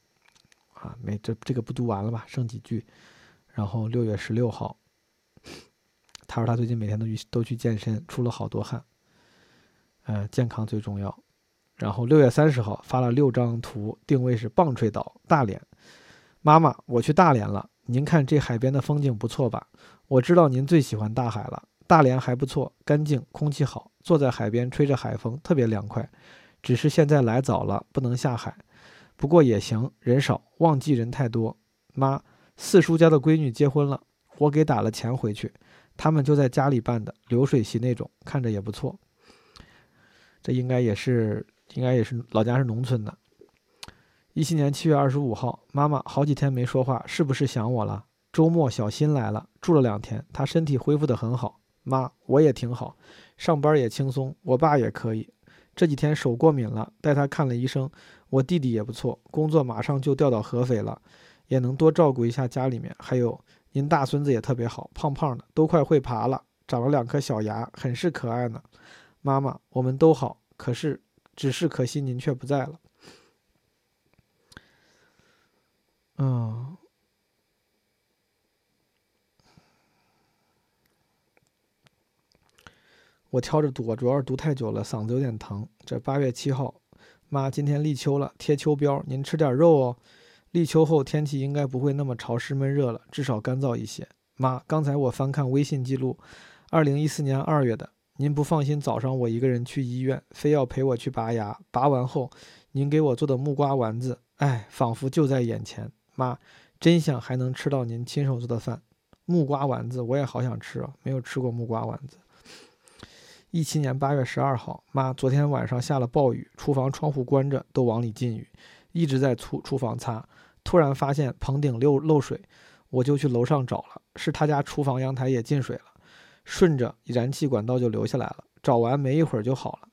啊，没这这个不读完了吧？剩几句。然后六月十六号，他说他最近每天都去都去健身，出了好多汗。呃，健康最重要。然后六月三十号发了六张图，定位是棒槌岛大连。妈妈，我去大连了，您看这海边的风景不错吧？我知道您最喜欢大海了，大连还不错，干净，空气好，坐在海边吹着海风，特别凉快。只是现在来早了，不能下海，不过也行，人少，旺季人太多。妈，四叔家的闺女结婚了，我给打了钱回去，他们就在家里办的，流水席那种，看着也不错。这应该也是。应该也是老家是农村的。一七年七月二十五号，妈妈好几天没说话，是不是想我了？周末小新来了，住了两天，他身体恢复得很好。妈，我也挺好，上班也轻松。我爸也可以，这几天手过敏了，带他看了医生。我弟弟也不错，工作马上就调到合肥了，也能多照顾一下家里面。还有您大孙子也特别好，胖胖的，都快会爬了，长了两颗小牙，很是可爱呢。妈妈，我们都好，可是。只是可惜您却不在了。嗯，我挑着读，主要是读太久了，嗓子有点疼。这八月七号，妈，今天立秋了，贴秋膘，您吃点肉哦。立秋后天气应该不会那么潮湿闷热了，至少干燥一些。妈，刚才我翻看微信记录，二零一四年二月的。您不放心早上我一个人去医院，非要陪我去拔牙。拔完后，您给我做的木瓜丸子，哎，仿佛就在眼前。妈，真想还能吃到您亲手做的饭。木瓜丸子我也好想吃啊，没有吃过木瓜丸子。一七年八月十二号，妈，昨天晚上下了暴雨，厨房窗户关着，都往里进雨，一直在厨厨房擦。突然发现棚顶漏漏水，我就去楼上找了，是他家厨房阳台也进水了。顺着燃气管道就流下来了，找完没一会儿就好了。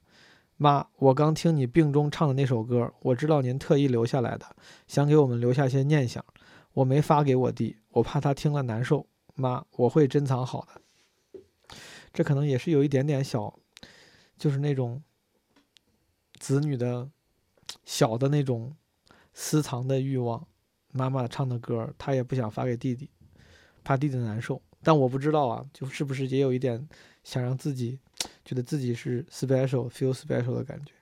妈，我刚听你病中唱的那首歌，我知道您特意留下来的，想给我们留下些念想。我没发给我弟，我怕他听了难受。妈，我会珍藏好的。这可能也是有一点点小，就是那种子女的小的那种私藏的欲望。妈妈唱的歌，他也不想发给弟弟，怕弟弟难受。但我不知道啊，就是不是也有一点想让自己觉得自己是 special feel special 的感觉。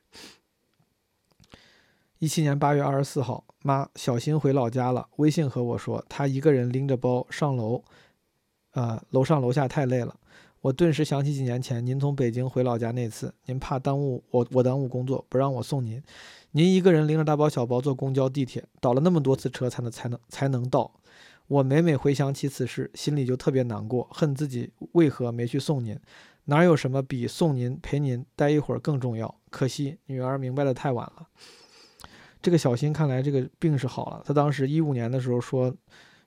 一七年八月二十四号，妈小新回老家了，微信和我说他一个人拎着包上楼，呃，楼上楼下太累了。我顿时想起几年前您从北京回老家那次，您怕耽误我，我耽误工作，不让我送您，您一个人拎着大包小包坐公交地铁，倒了那么多次车才能才能才能到。我每每回想起此事，心里就特别难过，恨自己为何没去送您。哪有什么比送您陪您待一会儿更重要？可惜女儿明白的太晚了。这个小新看来这个病是好了，他当时一五年的时候说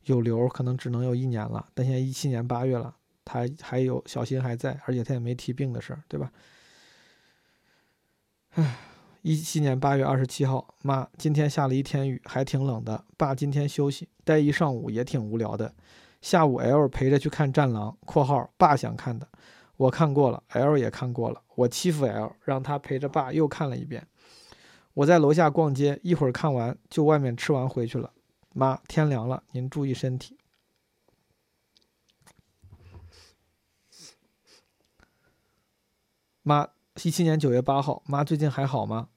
有瘤，可能只能有一年了，但现在一七年八月了，他还有小新还在，而且他也没提病的事儿，对吧？唉。一七年八月二十七号，妈，今天下了一天雨，还挺冷的。爸今天休息，待一上午也挺无聊的。下午 L 陪着去看《战狼》（括号爸想看的），我看过了，L 也看过了。我欺负 L，让他陪着爸又看了一遍。我在楼下逛街，一会儿看完就外面吃完回去了。妈，天凉了，您注意身体。妈。一七年九月八号，妈最近还好吗？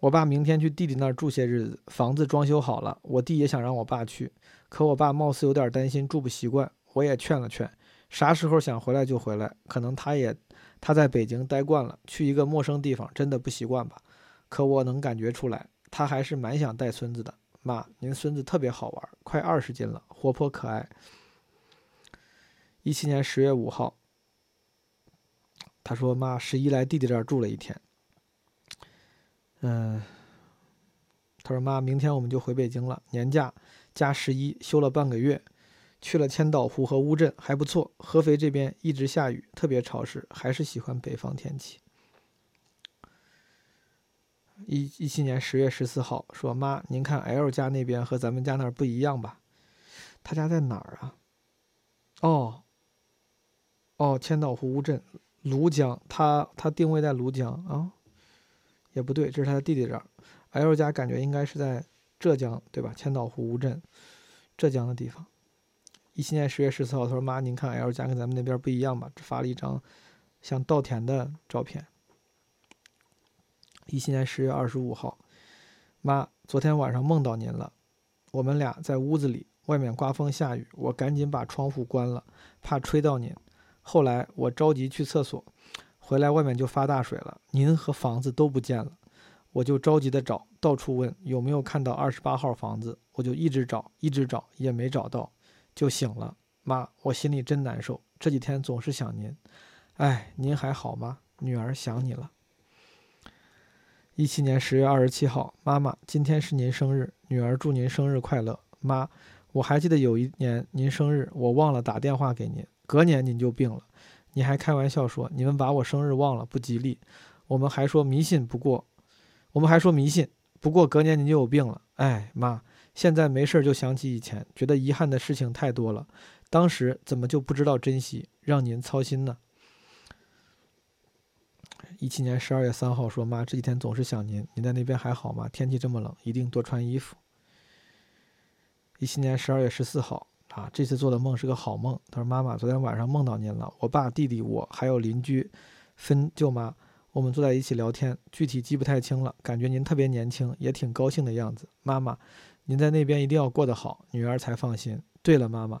我爸明天去弟弟那儿住些日子，房子装修好了，我弟也想让我爸去，可我爸貌似有点担心住不习惯，我也劝了劝，啥时候想回来就回来，可能他也他在北京待惯了，去一个陌生地方真的不习惯吧？可我能感觉出来，他还是蛮想带孙子的。妈，您孙子特别好玩，快二十斤了，活泼可爱。一七年十月五号。他说：“妈，十一来弟弟这儿住了一天。嗯，他说妈，明天我们就回北京了，年假加十一休了半个月，去了千岛湖和乌镇，还不错。合肥这边一直下雨，特别潮湿，还是喜欢北方天气。”一一七年十月十四号说：“妈，您看 L 家那边和咱们家那儿不一样吧？他家在哪儿啊？哦，哦，千岛湖乌镇。”庐江，他他定位在庐江啊，也不对，这是他的弟弟这儿。L 家感觉应该是在浙江，对吧？千岛湖乌镇，浙江的地方。一七年十月十四号，他说：“妈，您看 L 家跟咱们那边不一样吧？”发了一张像稻田的照片。一七年十月二十五号，妈，昨天晚上梦到您了，我们俩在屋子里，外面刮风下雨，我赶紧把窗户关了，怕吹到您。后来我着急去厕所，回来外面就发大水了，您和房子都不见了，我就着急的找，到处问有没有看到二十八号房子，我就一直找，一直找也没找到，就醒了。妈，我心里真难受，这几天总是想您，哎，您还好吗？女儿想你了。一七年十月二十七号，妈妈，今天是您生日，女儿祝您生日快乐。妈，我还记得有一年您生日，我忘了打电话给您，隔年您就病了，你还开玩笑说你们把我生日忘了不吉利，我们还说迷信，不过，我们还说迷信，不过隔年您就有病了。哎，妈，现在没事就想起以前，觉得遗憾的事情太多了。当时怎么就不知道珍惜，让您操心呢？一七年十二月三号说：“妈，这几天总是想您，您在那边还好吗？天气这么冷，一定多穿衣服。”一七年十二月十四号啊，这次做的梦是个好梦。他说：“妈妈，昨天晚上梦到您了，我爸、弟弟、我还有邻居分舅妈，我们坐在一起聊天，具体记不太清了，感觉您特别年轻，也挺高兴的样子。妈妈，您在那边一定要过得好，女儿才放心。对了，妈妈。”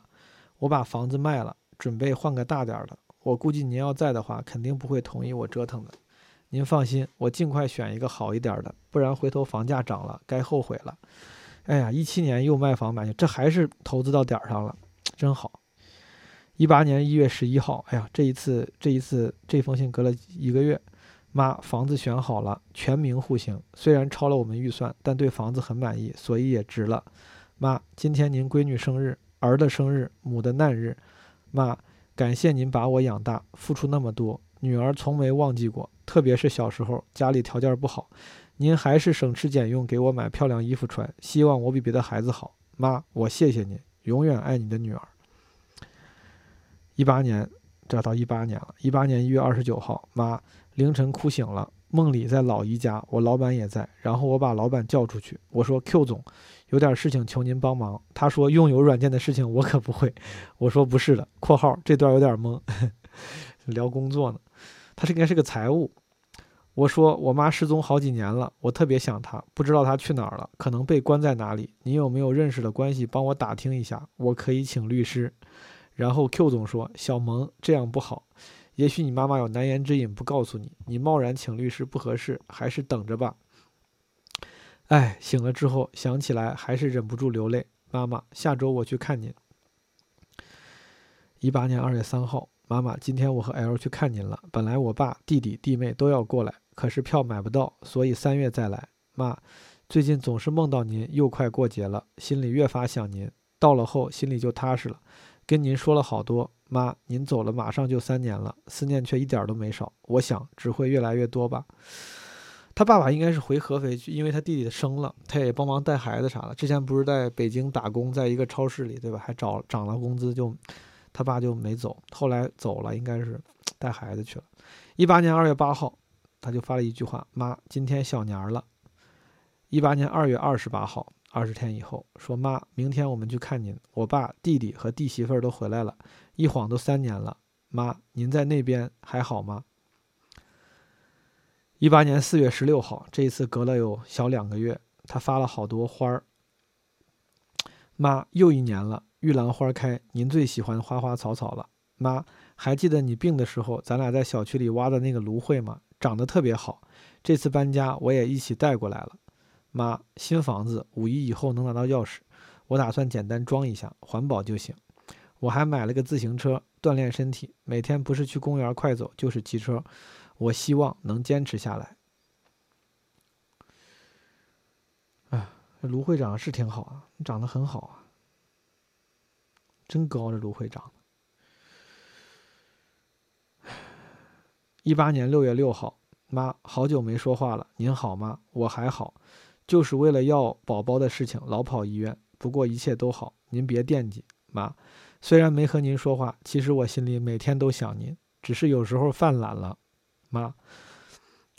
我把房子卖了，准备换个大点的。我估计您要在的话，肯定不会同意我折腾的。您放心，我尽快选一个好一点的，不然回头房价涨了，该后悔了。哎呀，一七年又卖房买这还是投资到点儿上了，真好。一八年一月十一号，哎呀，这一次这一次这封信隔了一个月。妈，房子选好了，全明户型，虽然超了我们预算，但对房子很满意，所以也值了。妈，今天您闺女生日。儿的生日，母的难日，妈，感谢您把我养大，付出那么多，女儿从没忘记过。特别是小时候家里条件不好，您还是省吃俭用给我买漂亮衣服穿，希望我比别的孩子好。妈，我谢谢您，永远爱你的女儿。一八年，这到一八年了。一八年一月二十九号，妈，凌晨哭醒了，梦里在老姨家，我老板也在，然后我把老板叫出去，我说 Q 总。有点事情求您帮忙。他说用友软件的事情我可不会。我说不是的。（括号这段有点懵，聊工作呢。他是应该是个财务。我说我妈失踪好几年了，我特别想她，不知道她去哪儿了，可能被关在哪里。你有没有认识的关系帮我打听一下？我可以请律师。然后 Q 总说小萌这样不好，也许你妈妈有难言之隐不告诉你，你贸然请律师不合适，还是等着吧。哎，醒了之后想起来还是忍不住流泪。妈妈，下周我去看您。一八年二月三号，妈妈，今天我和 L 去看您了。本来我爸、弟弟、弟妹都要过来，可是票买不到，所以三月再来。妈，最近总是梦到您，又快过节了，心里越发想您。到了后心里就踏实了，跟您说了好多。妈，您走了马上就三年了，思念却一点都没少。我想只会越来越多吧。他爸爸应该是回合肥去，因为他弟弟生了，他也帮忙带孩子啥的。之前不是在北京打工，在一个超市里，对吧？还找涨了工资，就他爸就没走。后来走了，应该是带孩子去了。一八年二月八号，他就发了一句话：“妈，今天小年儿了。”一八年二月二十八号，二十天以后，说：“妈，明天我们去看您。我爸、弟弟和弟媳妇儿都回来了，一晃都三年了。妈，您在那边还好吗？”一八年四月十六号，这一次隔了有小两个月，他发了好多花儿。妈，又一年了，玉兰花开，您最喜欢花花草草了。妈，还记得你病的时候，咱俩在小区里挖的那个芦荟吗？长得特别好。这次搬家，我也一起带过来了。妈，新房子五一以后能拿到钥匙，我打算简单装一下，环保就行。我还买了个自行车，锻炼身体，每天不是去公园快走，就是骑车。我希望能坚持下来。哎，这芦荟长是挺好啊，长得很好啊，真高这芦荟长得。一八年六月六号，妈，好久没说话了，您好吗？我还好，就是为了要宝宝的事情老跑医院，不过一切都好，您别惦记。妈，虽然没和您说话，其实我心里每天都想您，只是有时候犯懒了。妈，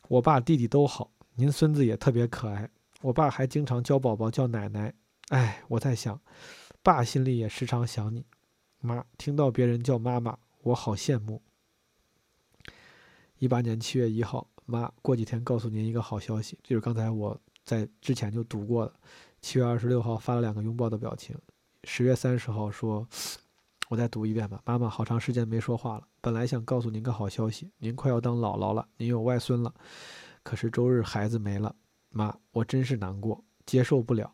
我爸弟弟都好，您孙子也特别可爱。我爸还经常叫宝宝叫奶奶。哎，我在想，爸心里也时常想你。妈，听到别人叫妈妈，我好羡慕。一八年七月一号，妈，过几天告诉您一个好消息，就是刚才我在之前就读过的，七月二十六号发了两个拥抱的表情，十月三十号说，我再读一遍吧。妈妈，好长时间没说话了，本来想告诉您个好消息，您快要当姥姥了，您有外孙了，可是周日孩子没了，妈，我真是难过，接受不了。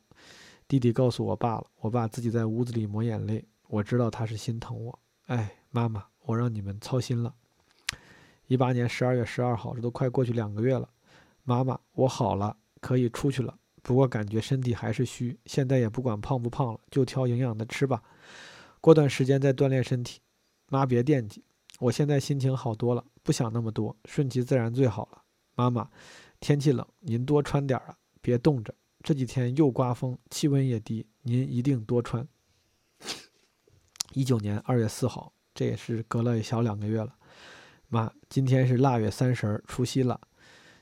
弟弟告诉我爸了，我爸自己在屋子里抹眼泪，我知道他是心疼我。哎，妈妈，我让你们操心了。一八年十二月十二号，这都快过去两个月了。妈妈，我好了，可以出去了。不过感觉身体还是虚，现在也不管胖不胖了，就挑营养的吃吧。过段时间再锻炼身体。妈别惦记，我现在心情好多了，不想那么多，顺其自然最好了。妈妈，天气冷，您多穿点啊，别冻着。这几天又刮风，气温也低，您一定多穿。一九年二月四号，这也是隔了小两个月了。妈，今天是腊月三十儿，除夕了，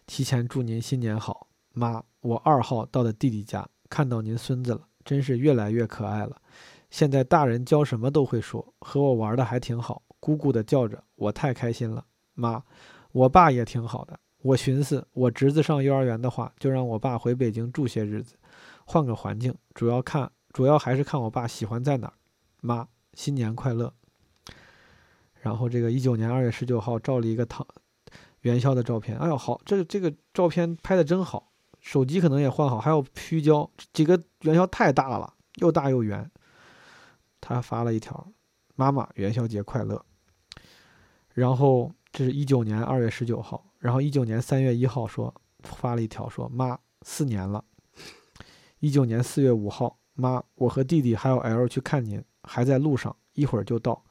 提前祝您新年好。妈，我二号到的弟弟家，看到您孙子了，真是越来越可爱了。现在大人教什么都会说，和我玩的还挺好，咕咕的叫着，我太开心了。妈，我爸也挺好的。我寻思，我侄子上幼儿园的话，就让我爸回北京住些日子，换个环境。主要看，主要还是看我爸喜欢在哪儿。妈，新年快乐。然后这个一九年二月十九号照了一个唐元宵的照片。哎呦，好，这个这个照片拍的真好，手机可能也换好，还有虚焦，几个元宵太大了，又大又圆。他发了一条：“妈妈，元宵节快乐。”然后这是一九年二月十九号。然后一九年三月一号说发了一条说妈四年了。一九年四月五号妈我和弟弟还有 L 去看您还在路上一会儿就到。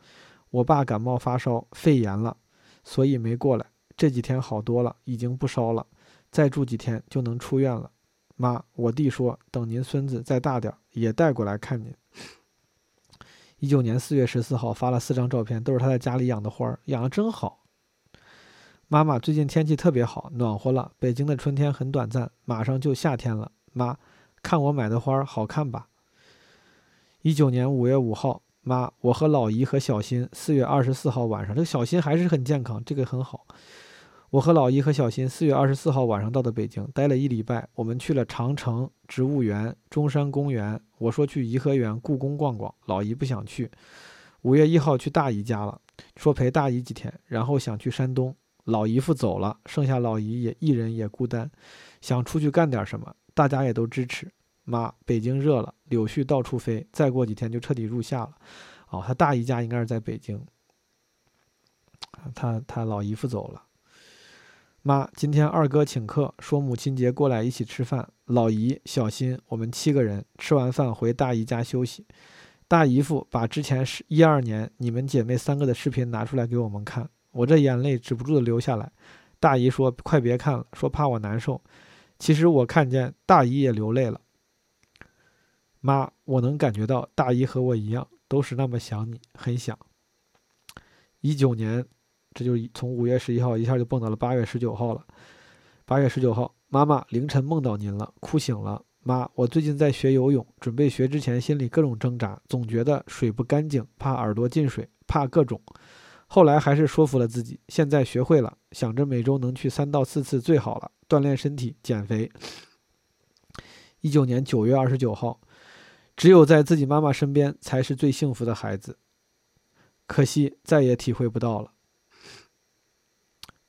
我爸感冒发烧肺炎了，所以没过来。这几天好多了，已经不烧了，再住几天就能出院了。妈我弟说等您孙子再大点也带过来看您。一九年四月十四号发了四张照片，都是他在家里养的花，养的真好。妈妈，最近天气特别好，暖和了。北京的春天很短暂，马上就夏天了。妈，看我买的花好看吧？一九年五月五号，妈，我和老姨和小新四月二十四号晚上，这个小新还是很健康，这个很好。我和老姨和小新四月二十四号晚上到的北京，待了一礼拜。我们去了长城植物园、中山公园。我说去颐和园、故宫逛逛，老姨不想去。五月一号去大姨家了，说陪大姨几天，然后想去山东。老姨夫走了，剩下老姨也一人也孤单，想出去干点什么，大家也都支持。妈，北京热了，柳絮到处飞，再过几天就彻底入夏了。哦，他大姨家应该是在北京。他他老姨夫走了。妈，今天二哥请客，说母亲节过来一起吃饭。老姨、小心，我们七个人吃完饭回大姨家休息。大姨夫把之前是一二年你们姐妹三个的视频拿出来给我们看。我这眼泪止不住的流下来，大姨说：“快别看了，说怕我难受。”其实我看见大姨也流泪了。妈，我能感觉到大姨和我一样，都是那么想你，很想。一九年，这就从五月十一号一下就蹦到了八月十九号了。八月十九号，妈妈凌晨梦到您了，哭醒了。妈，我最近在学游泳，准备学之前心里各种挣扎，总觉得水不干净，怕耳朵进水，怕各种。后来还是说服了自己，现在学会了，想着每周能去三到四次最好了，锻炼身体，减肥。一九年九月二十九号，只有在自己妈妈身边才是最幸福的孩子，可惜再也体会不到了。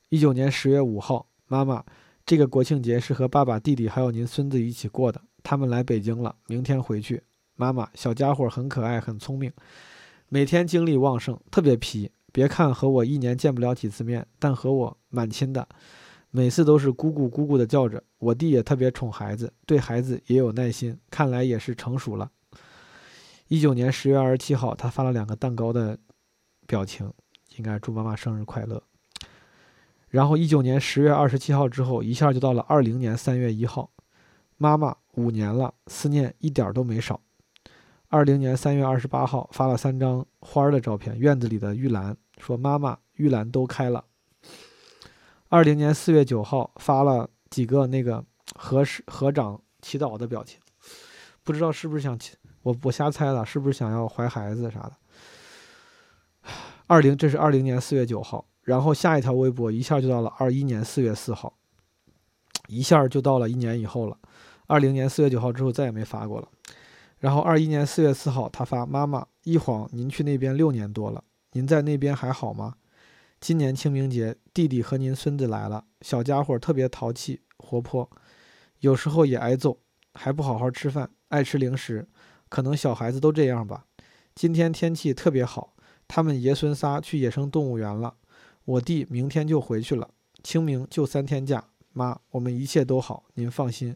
一九年十月五号，妈妈，这个国庆节是和爸爸、弟弟还有您孙子一起过的，他们来北京了，明天回去。妈妈，小家伙很可爱，很聪明，每天精力旺盛，特别皮。别看和我一年见不了几次面，但和我蛮亲的，每次都是姑姑姑姑的叫着。我弟也特别宠孩子，对孩子也有耐心，看来也是成熟了。一九年十月二十七号，他发了两个蛋糕的表情，应该祝妈妈生日快乐。然后一九年十月二十七号之后，一下就到了二零年三月一号，妈妈五年了，思念一点都没少。二零年三月二十八号发了三张花的照片，院子里的玉兰说：“妈妈，玉兰都开了。”二零年四月九号发了几个那个合十合掌祈祷的表情，不知道是不是想我我瞎猜了，是不是想要怀孩子啥的？二零这是二零年四月九号，然后下一条微博一下就到了二一年四月四号，一下就到了一年以后了。二零年四月九号之后再也没发过了。然后二一年四月四号，他发：“妈妈，一晃您去那边六年多了，您在那边还好吗？今年清明节，弟弟和您孙子来了，小家伙特别淘气活泼，有时候也挨揍，还不好好吃饭，爱吃零食，可能小孩子都这样吧。今天天气特别好，他们爷孙仨去野生动物园了，我弟明天就回去了，清明就三天假。妈，我们一切都好，您放心。”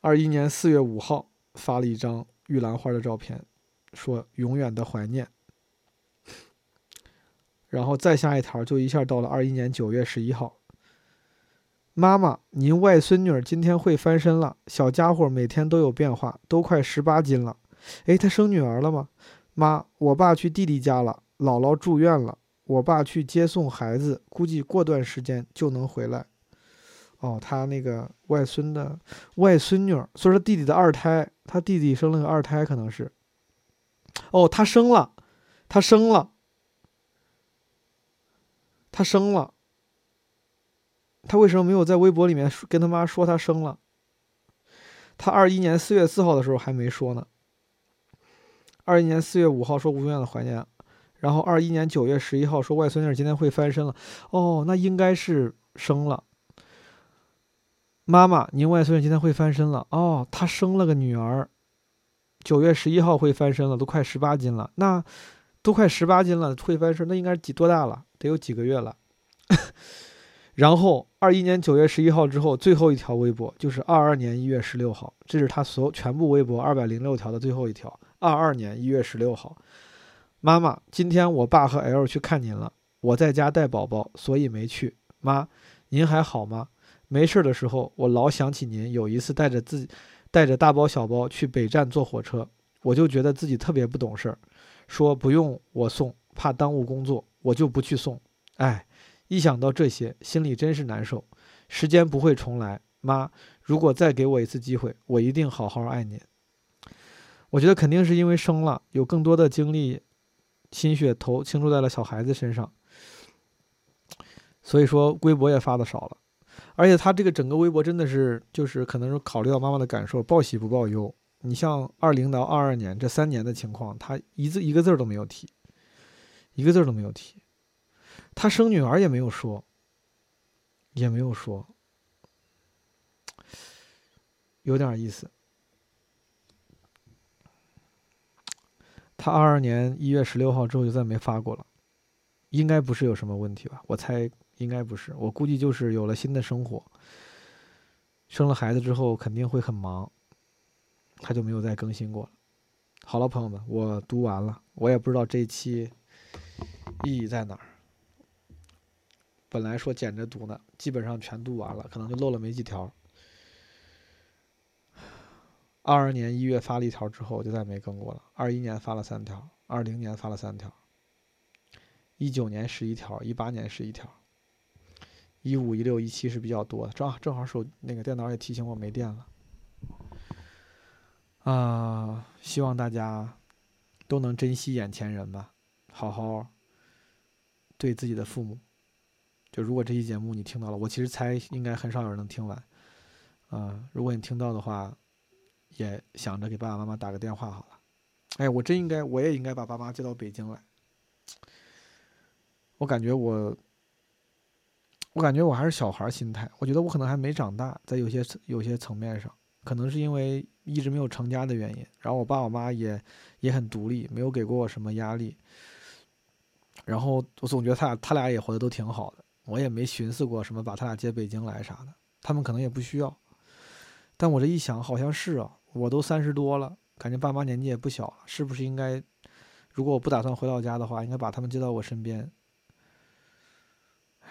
二一年四月五号发了一张玉兰花的照片，说永远的怀念。然后再下一条，就一下到了二一年九月十一号。妈妈，您外孙女儿今天会翻身了，小家伙每天都有变化，都快十八斤了。哎，她生女儿了吗？妈，我爸去弟弟家了，姥姥住院了，我爸去接送孩子，估计过段时间就能回来。哦，他那个外孙的外孙女儿，所以说弟弟的二胎，他弟弟生了个二胎，可能是。哦，他生了，他生了，他生了。他为什么没有在微博里面跟他妈说他生了？他二一年四月四号的时候还没说呢。二一年四月五号说无永远的怀念，然后二一年九月十一号说外孙女今天会翻身了。哦，那应该是生了。妈妈，您外孙女今天会翻身了哦，她生了个女儿，九月十一号会翻身了，都快十八斤了。那都快十八斤了，会翻身，那应该几多大了？得有几个月了。然后二一年九月十一号之后，最后一条微博就是二二年一月十六号，这是他所有全部微博二百零六条的最后一条。二二年一月十六号，妈妈，今天我爸和 L 去看您了，我在家带宝宝，所以没去。妈，您还好吗？没事的时候，我老想起您。有一次带着自己，带着大包小包去北站坐火车，我就觉得自己特别不懂事儿，说不用我送，怕耽误工作，我就不去送。哎，一想到这些，心里真是难受。时间不会重来，妈，如果再给我一次机会，我一定好好爱您。我觉得肯定是因为生了，有更多的精力、心血投倾注在了小孩子身上，所以说微博也发的少了。而且他这个整个微博真的是，就是可能是考虑到妈妈的感受，报喜不报忧。你像二零到二二年这三年的情况，他一字一个字都没有提，一个字都没有提。他生女儿也没有说，也没有说，有点意思。他二二年一月十六号之后就再没发过了，应该不是有什么问题吧？我猜。应该不是，我估计就是有了新的生活，生了孩子之后肯定会很忙，他就没有再更新过了。好了，朋友们，我读完了，我也不知道这一期意义在哪儿。本来说捡着读呢，基本上全读完了，可能就漏了没几条。二二年一月发了一条之后，就再没更过了。二一年发了三条，二零年发了三条，一九年十一条，一八年十一条。一五一六一七是比较多的，正正好手那个电脑也提醒我没电了。啊，希望大家都能珍惜眼前人吧，好好对自己的父母。就如果这期节目你听到了，我其实猜应该很少有人能听完。啊，如果你听到的话，也想着给爸爸妈妈打个电话好了。哎，我真应该，我也应该把爸妈接到北京来。我感觉我。我感觉我还是小孩心态，我觉得我可能还没长大，在有些有些层面上，可能是因为一直没有成家的原因。然后我爸我妈也也很独立，没有给过我什么压力。然后我总觉得他俩他俩也活得都挺好的，我也没寻思过什么把他俩接北京来啥的，他们可能也不需要。但我这一想，好像是啊，我都三十多了，感觉爸妈年纪也不小了，是不是应该，如果我不打算回老家的话，应该把他们接到我身边。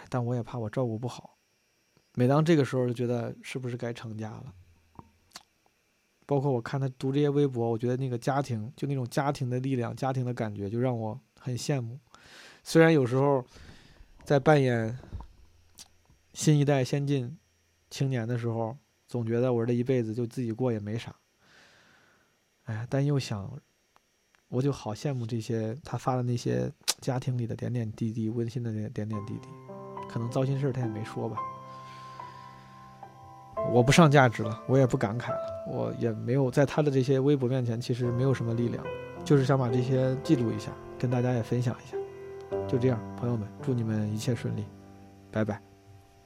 但我也怕我照顾不好，每当这个时候就觉得是不是该成家了。包括我看他读这些微博，我觉得那个家庭就那种家庭的力量、家庭的感觉，就让我很羡慕。虽然有时候在扮演新一代先进青年的时候，总觉得我这一辈子就自己过也没啥。哎，但又想，我就好羡慕这些他发的那些家庭里的点点滴滴，温馨的点点点滴滴。可能糟心事他也没说吧。我不上价值了，我也不感慨了，我也没有在他的这些微博面前，其实没有什么力量，就是想把这些记录一下，跟大家也分享一下。就这样，朋友们，祝你们一切顺利，拜拜。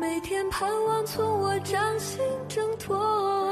每天盼望从我掌心挣脱。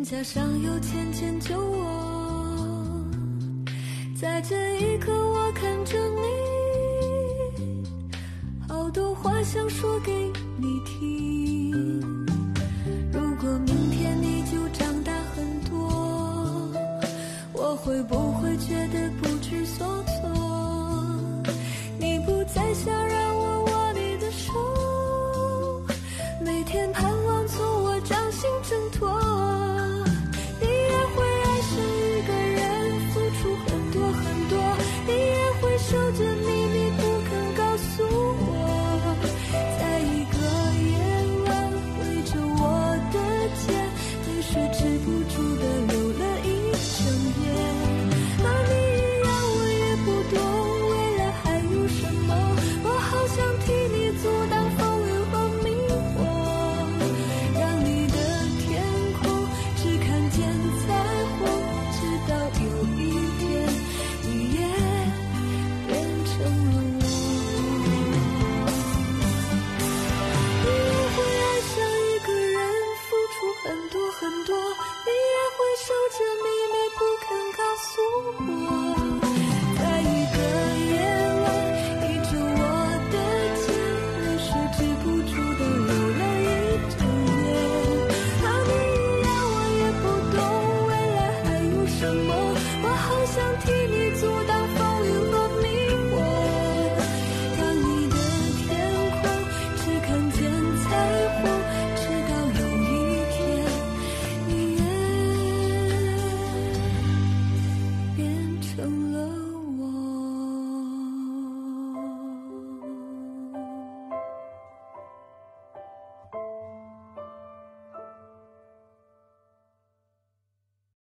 脸颊上有浅浅酒窝。在这一刻，我看着你，好多话想说给你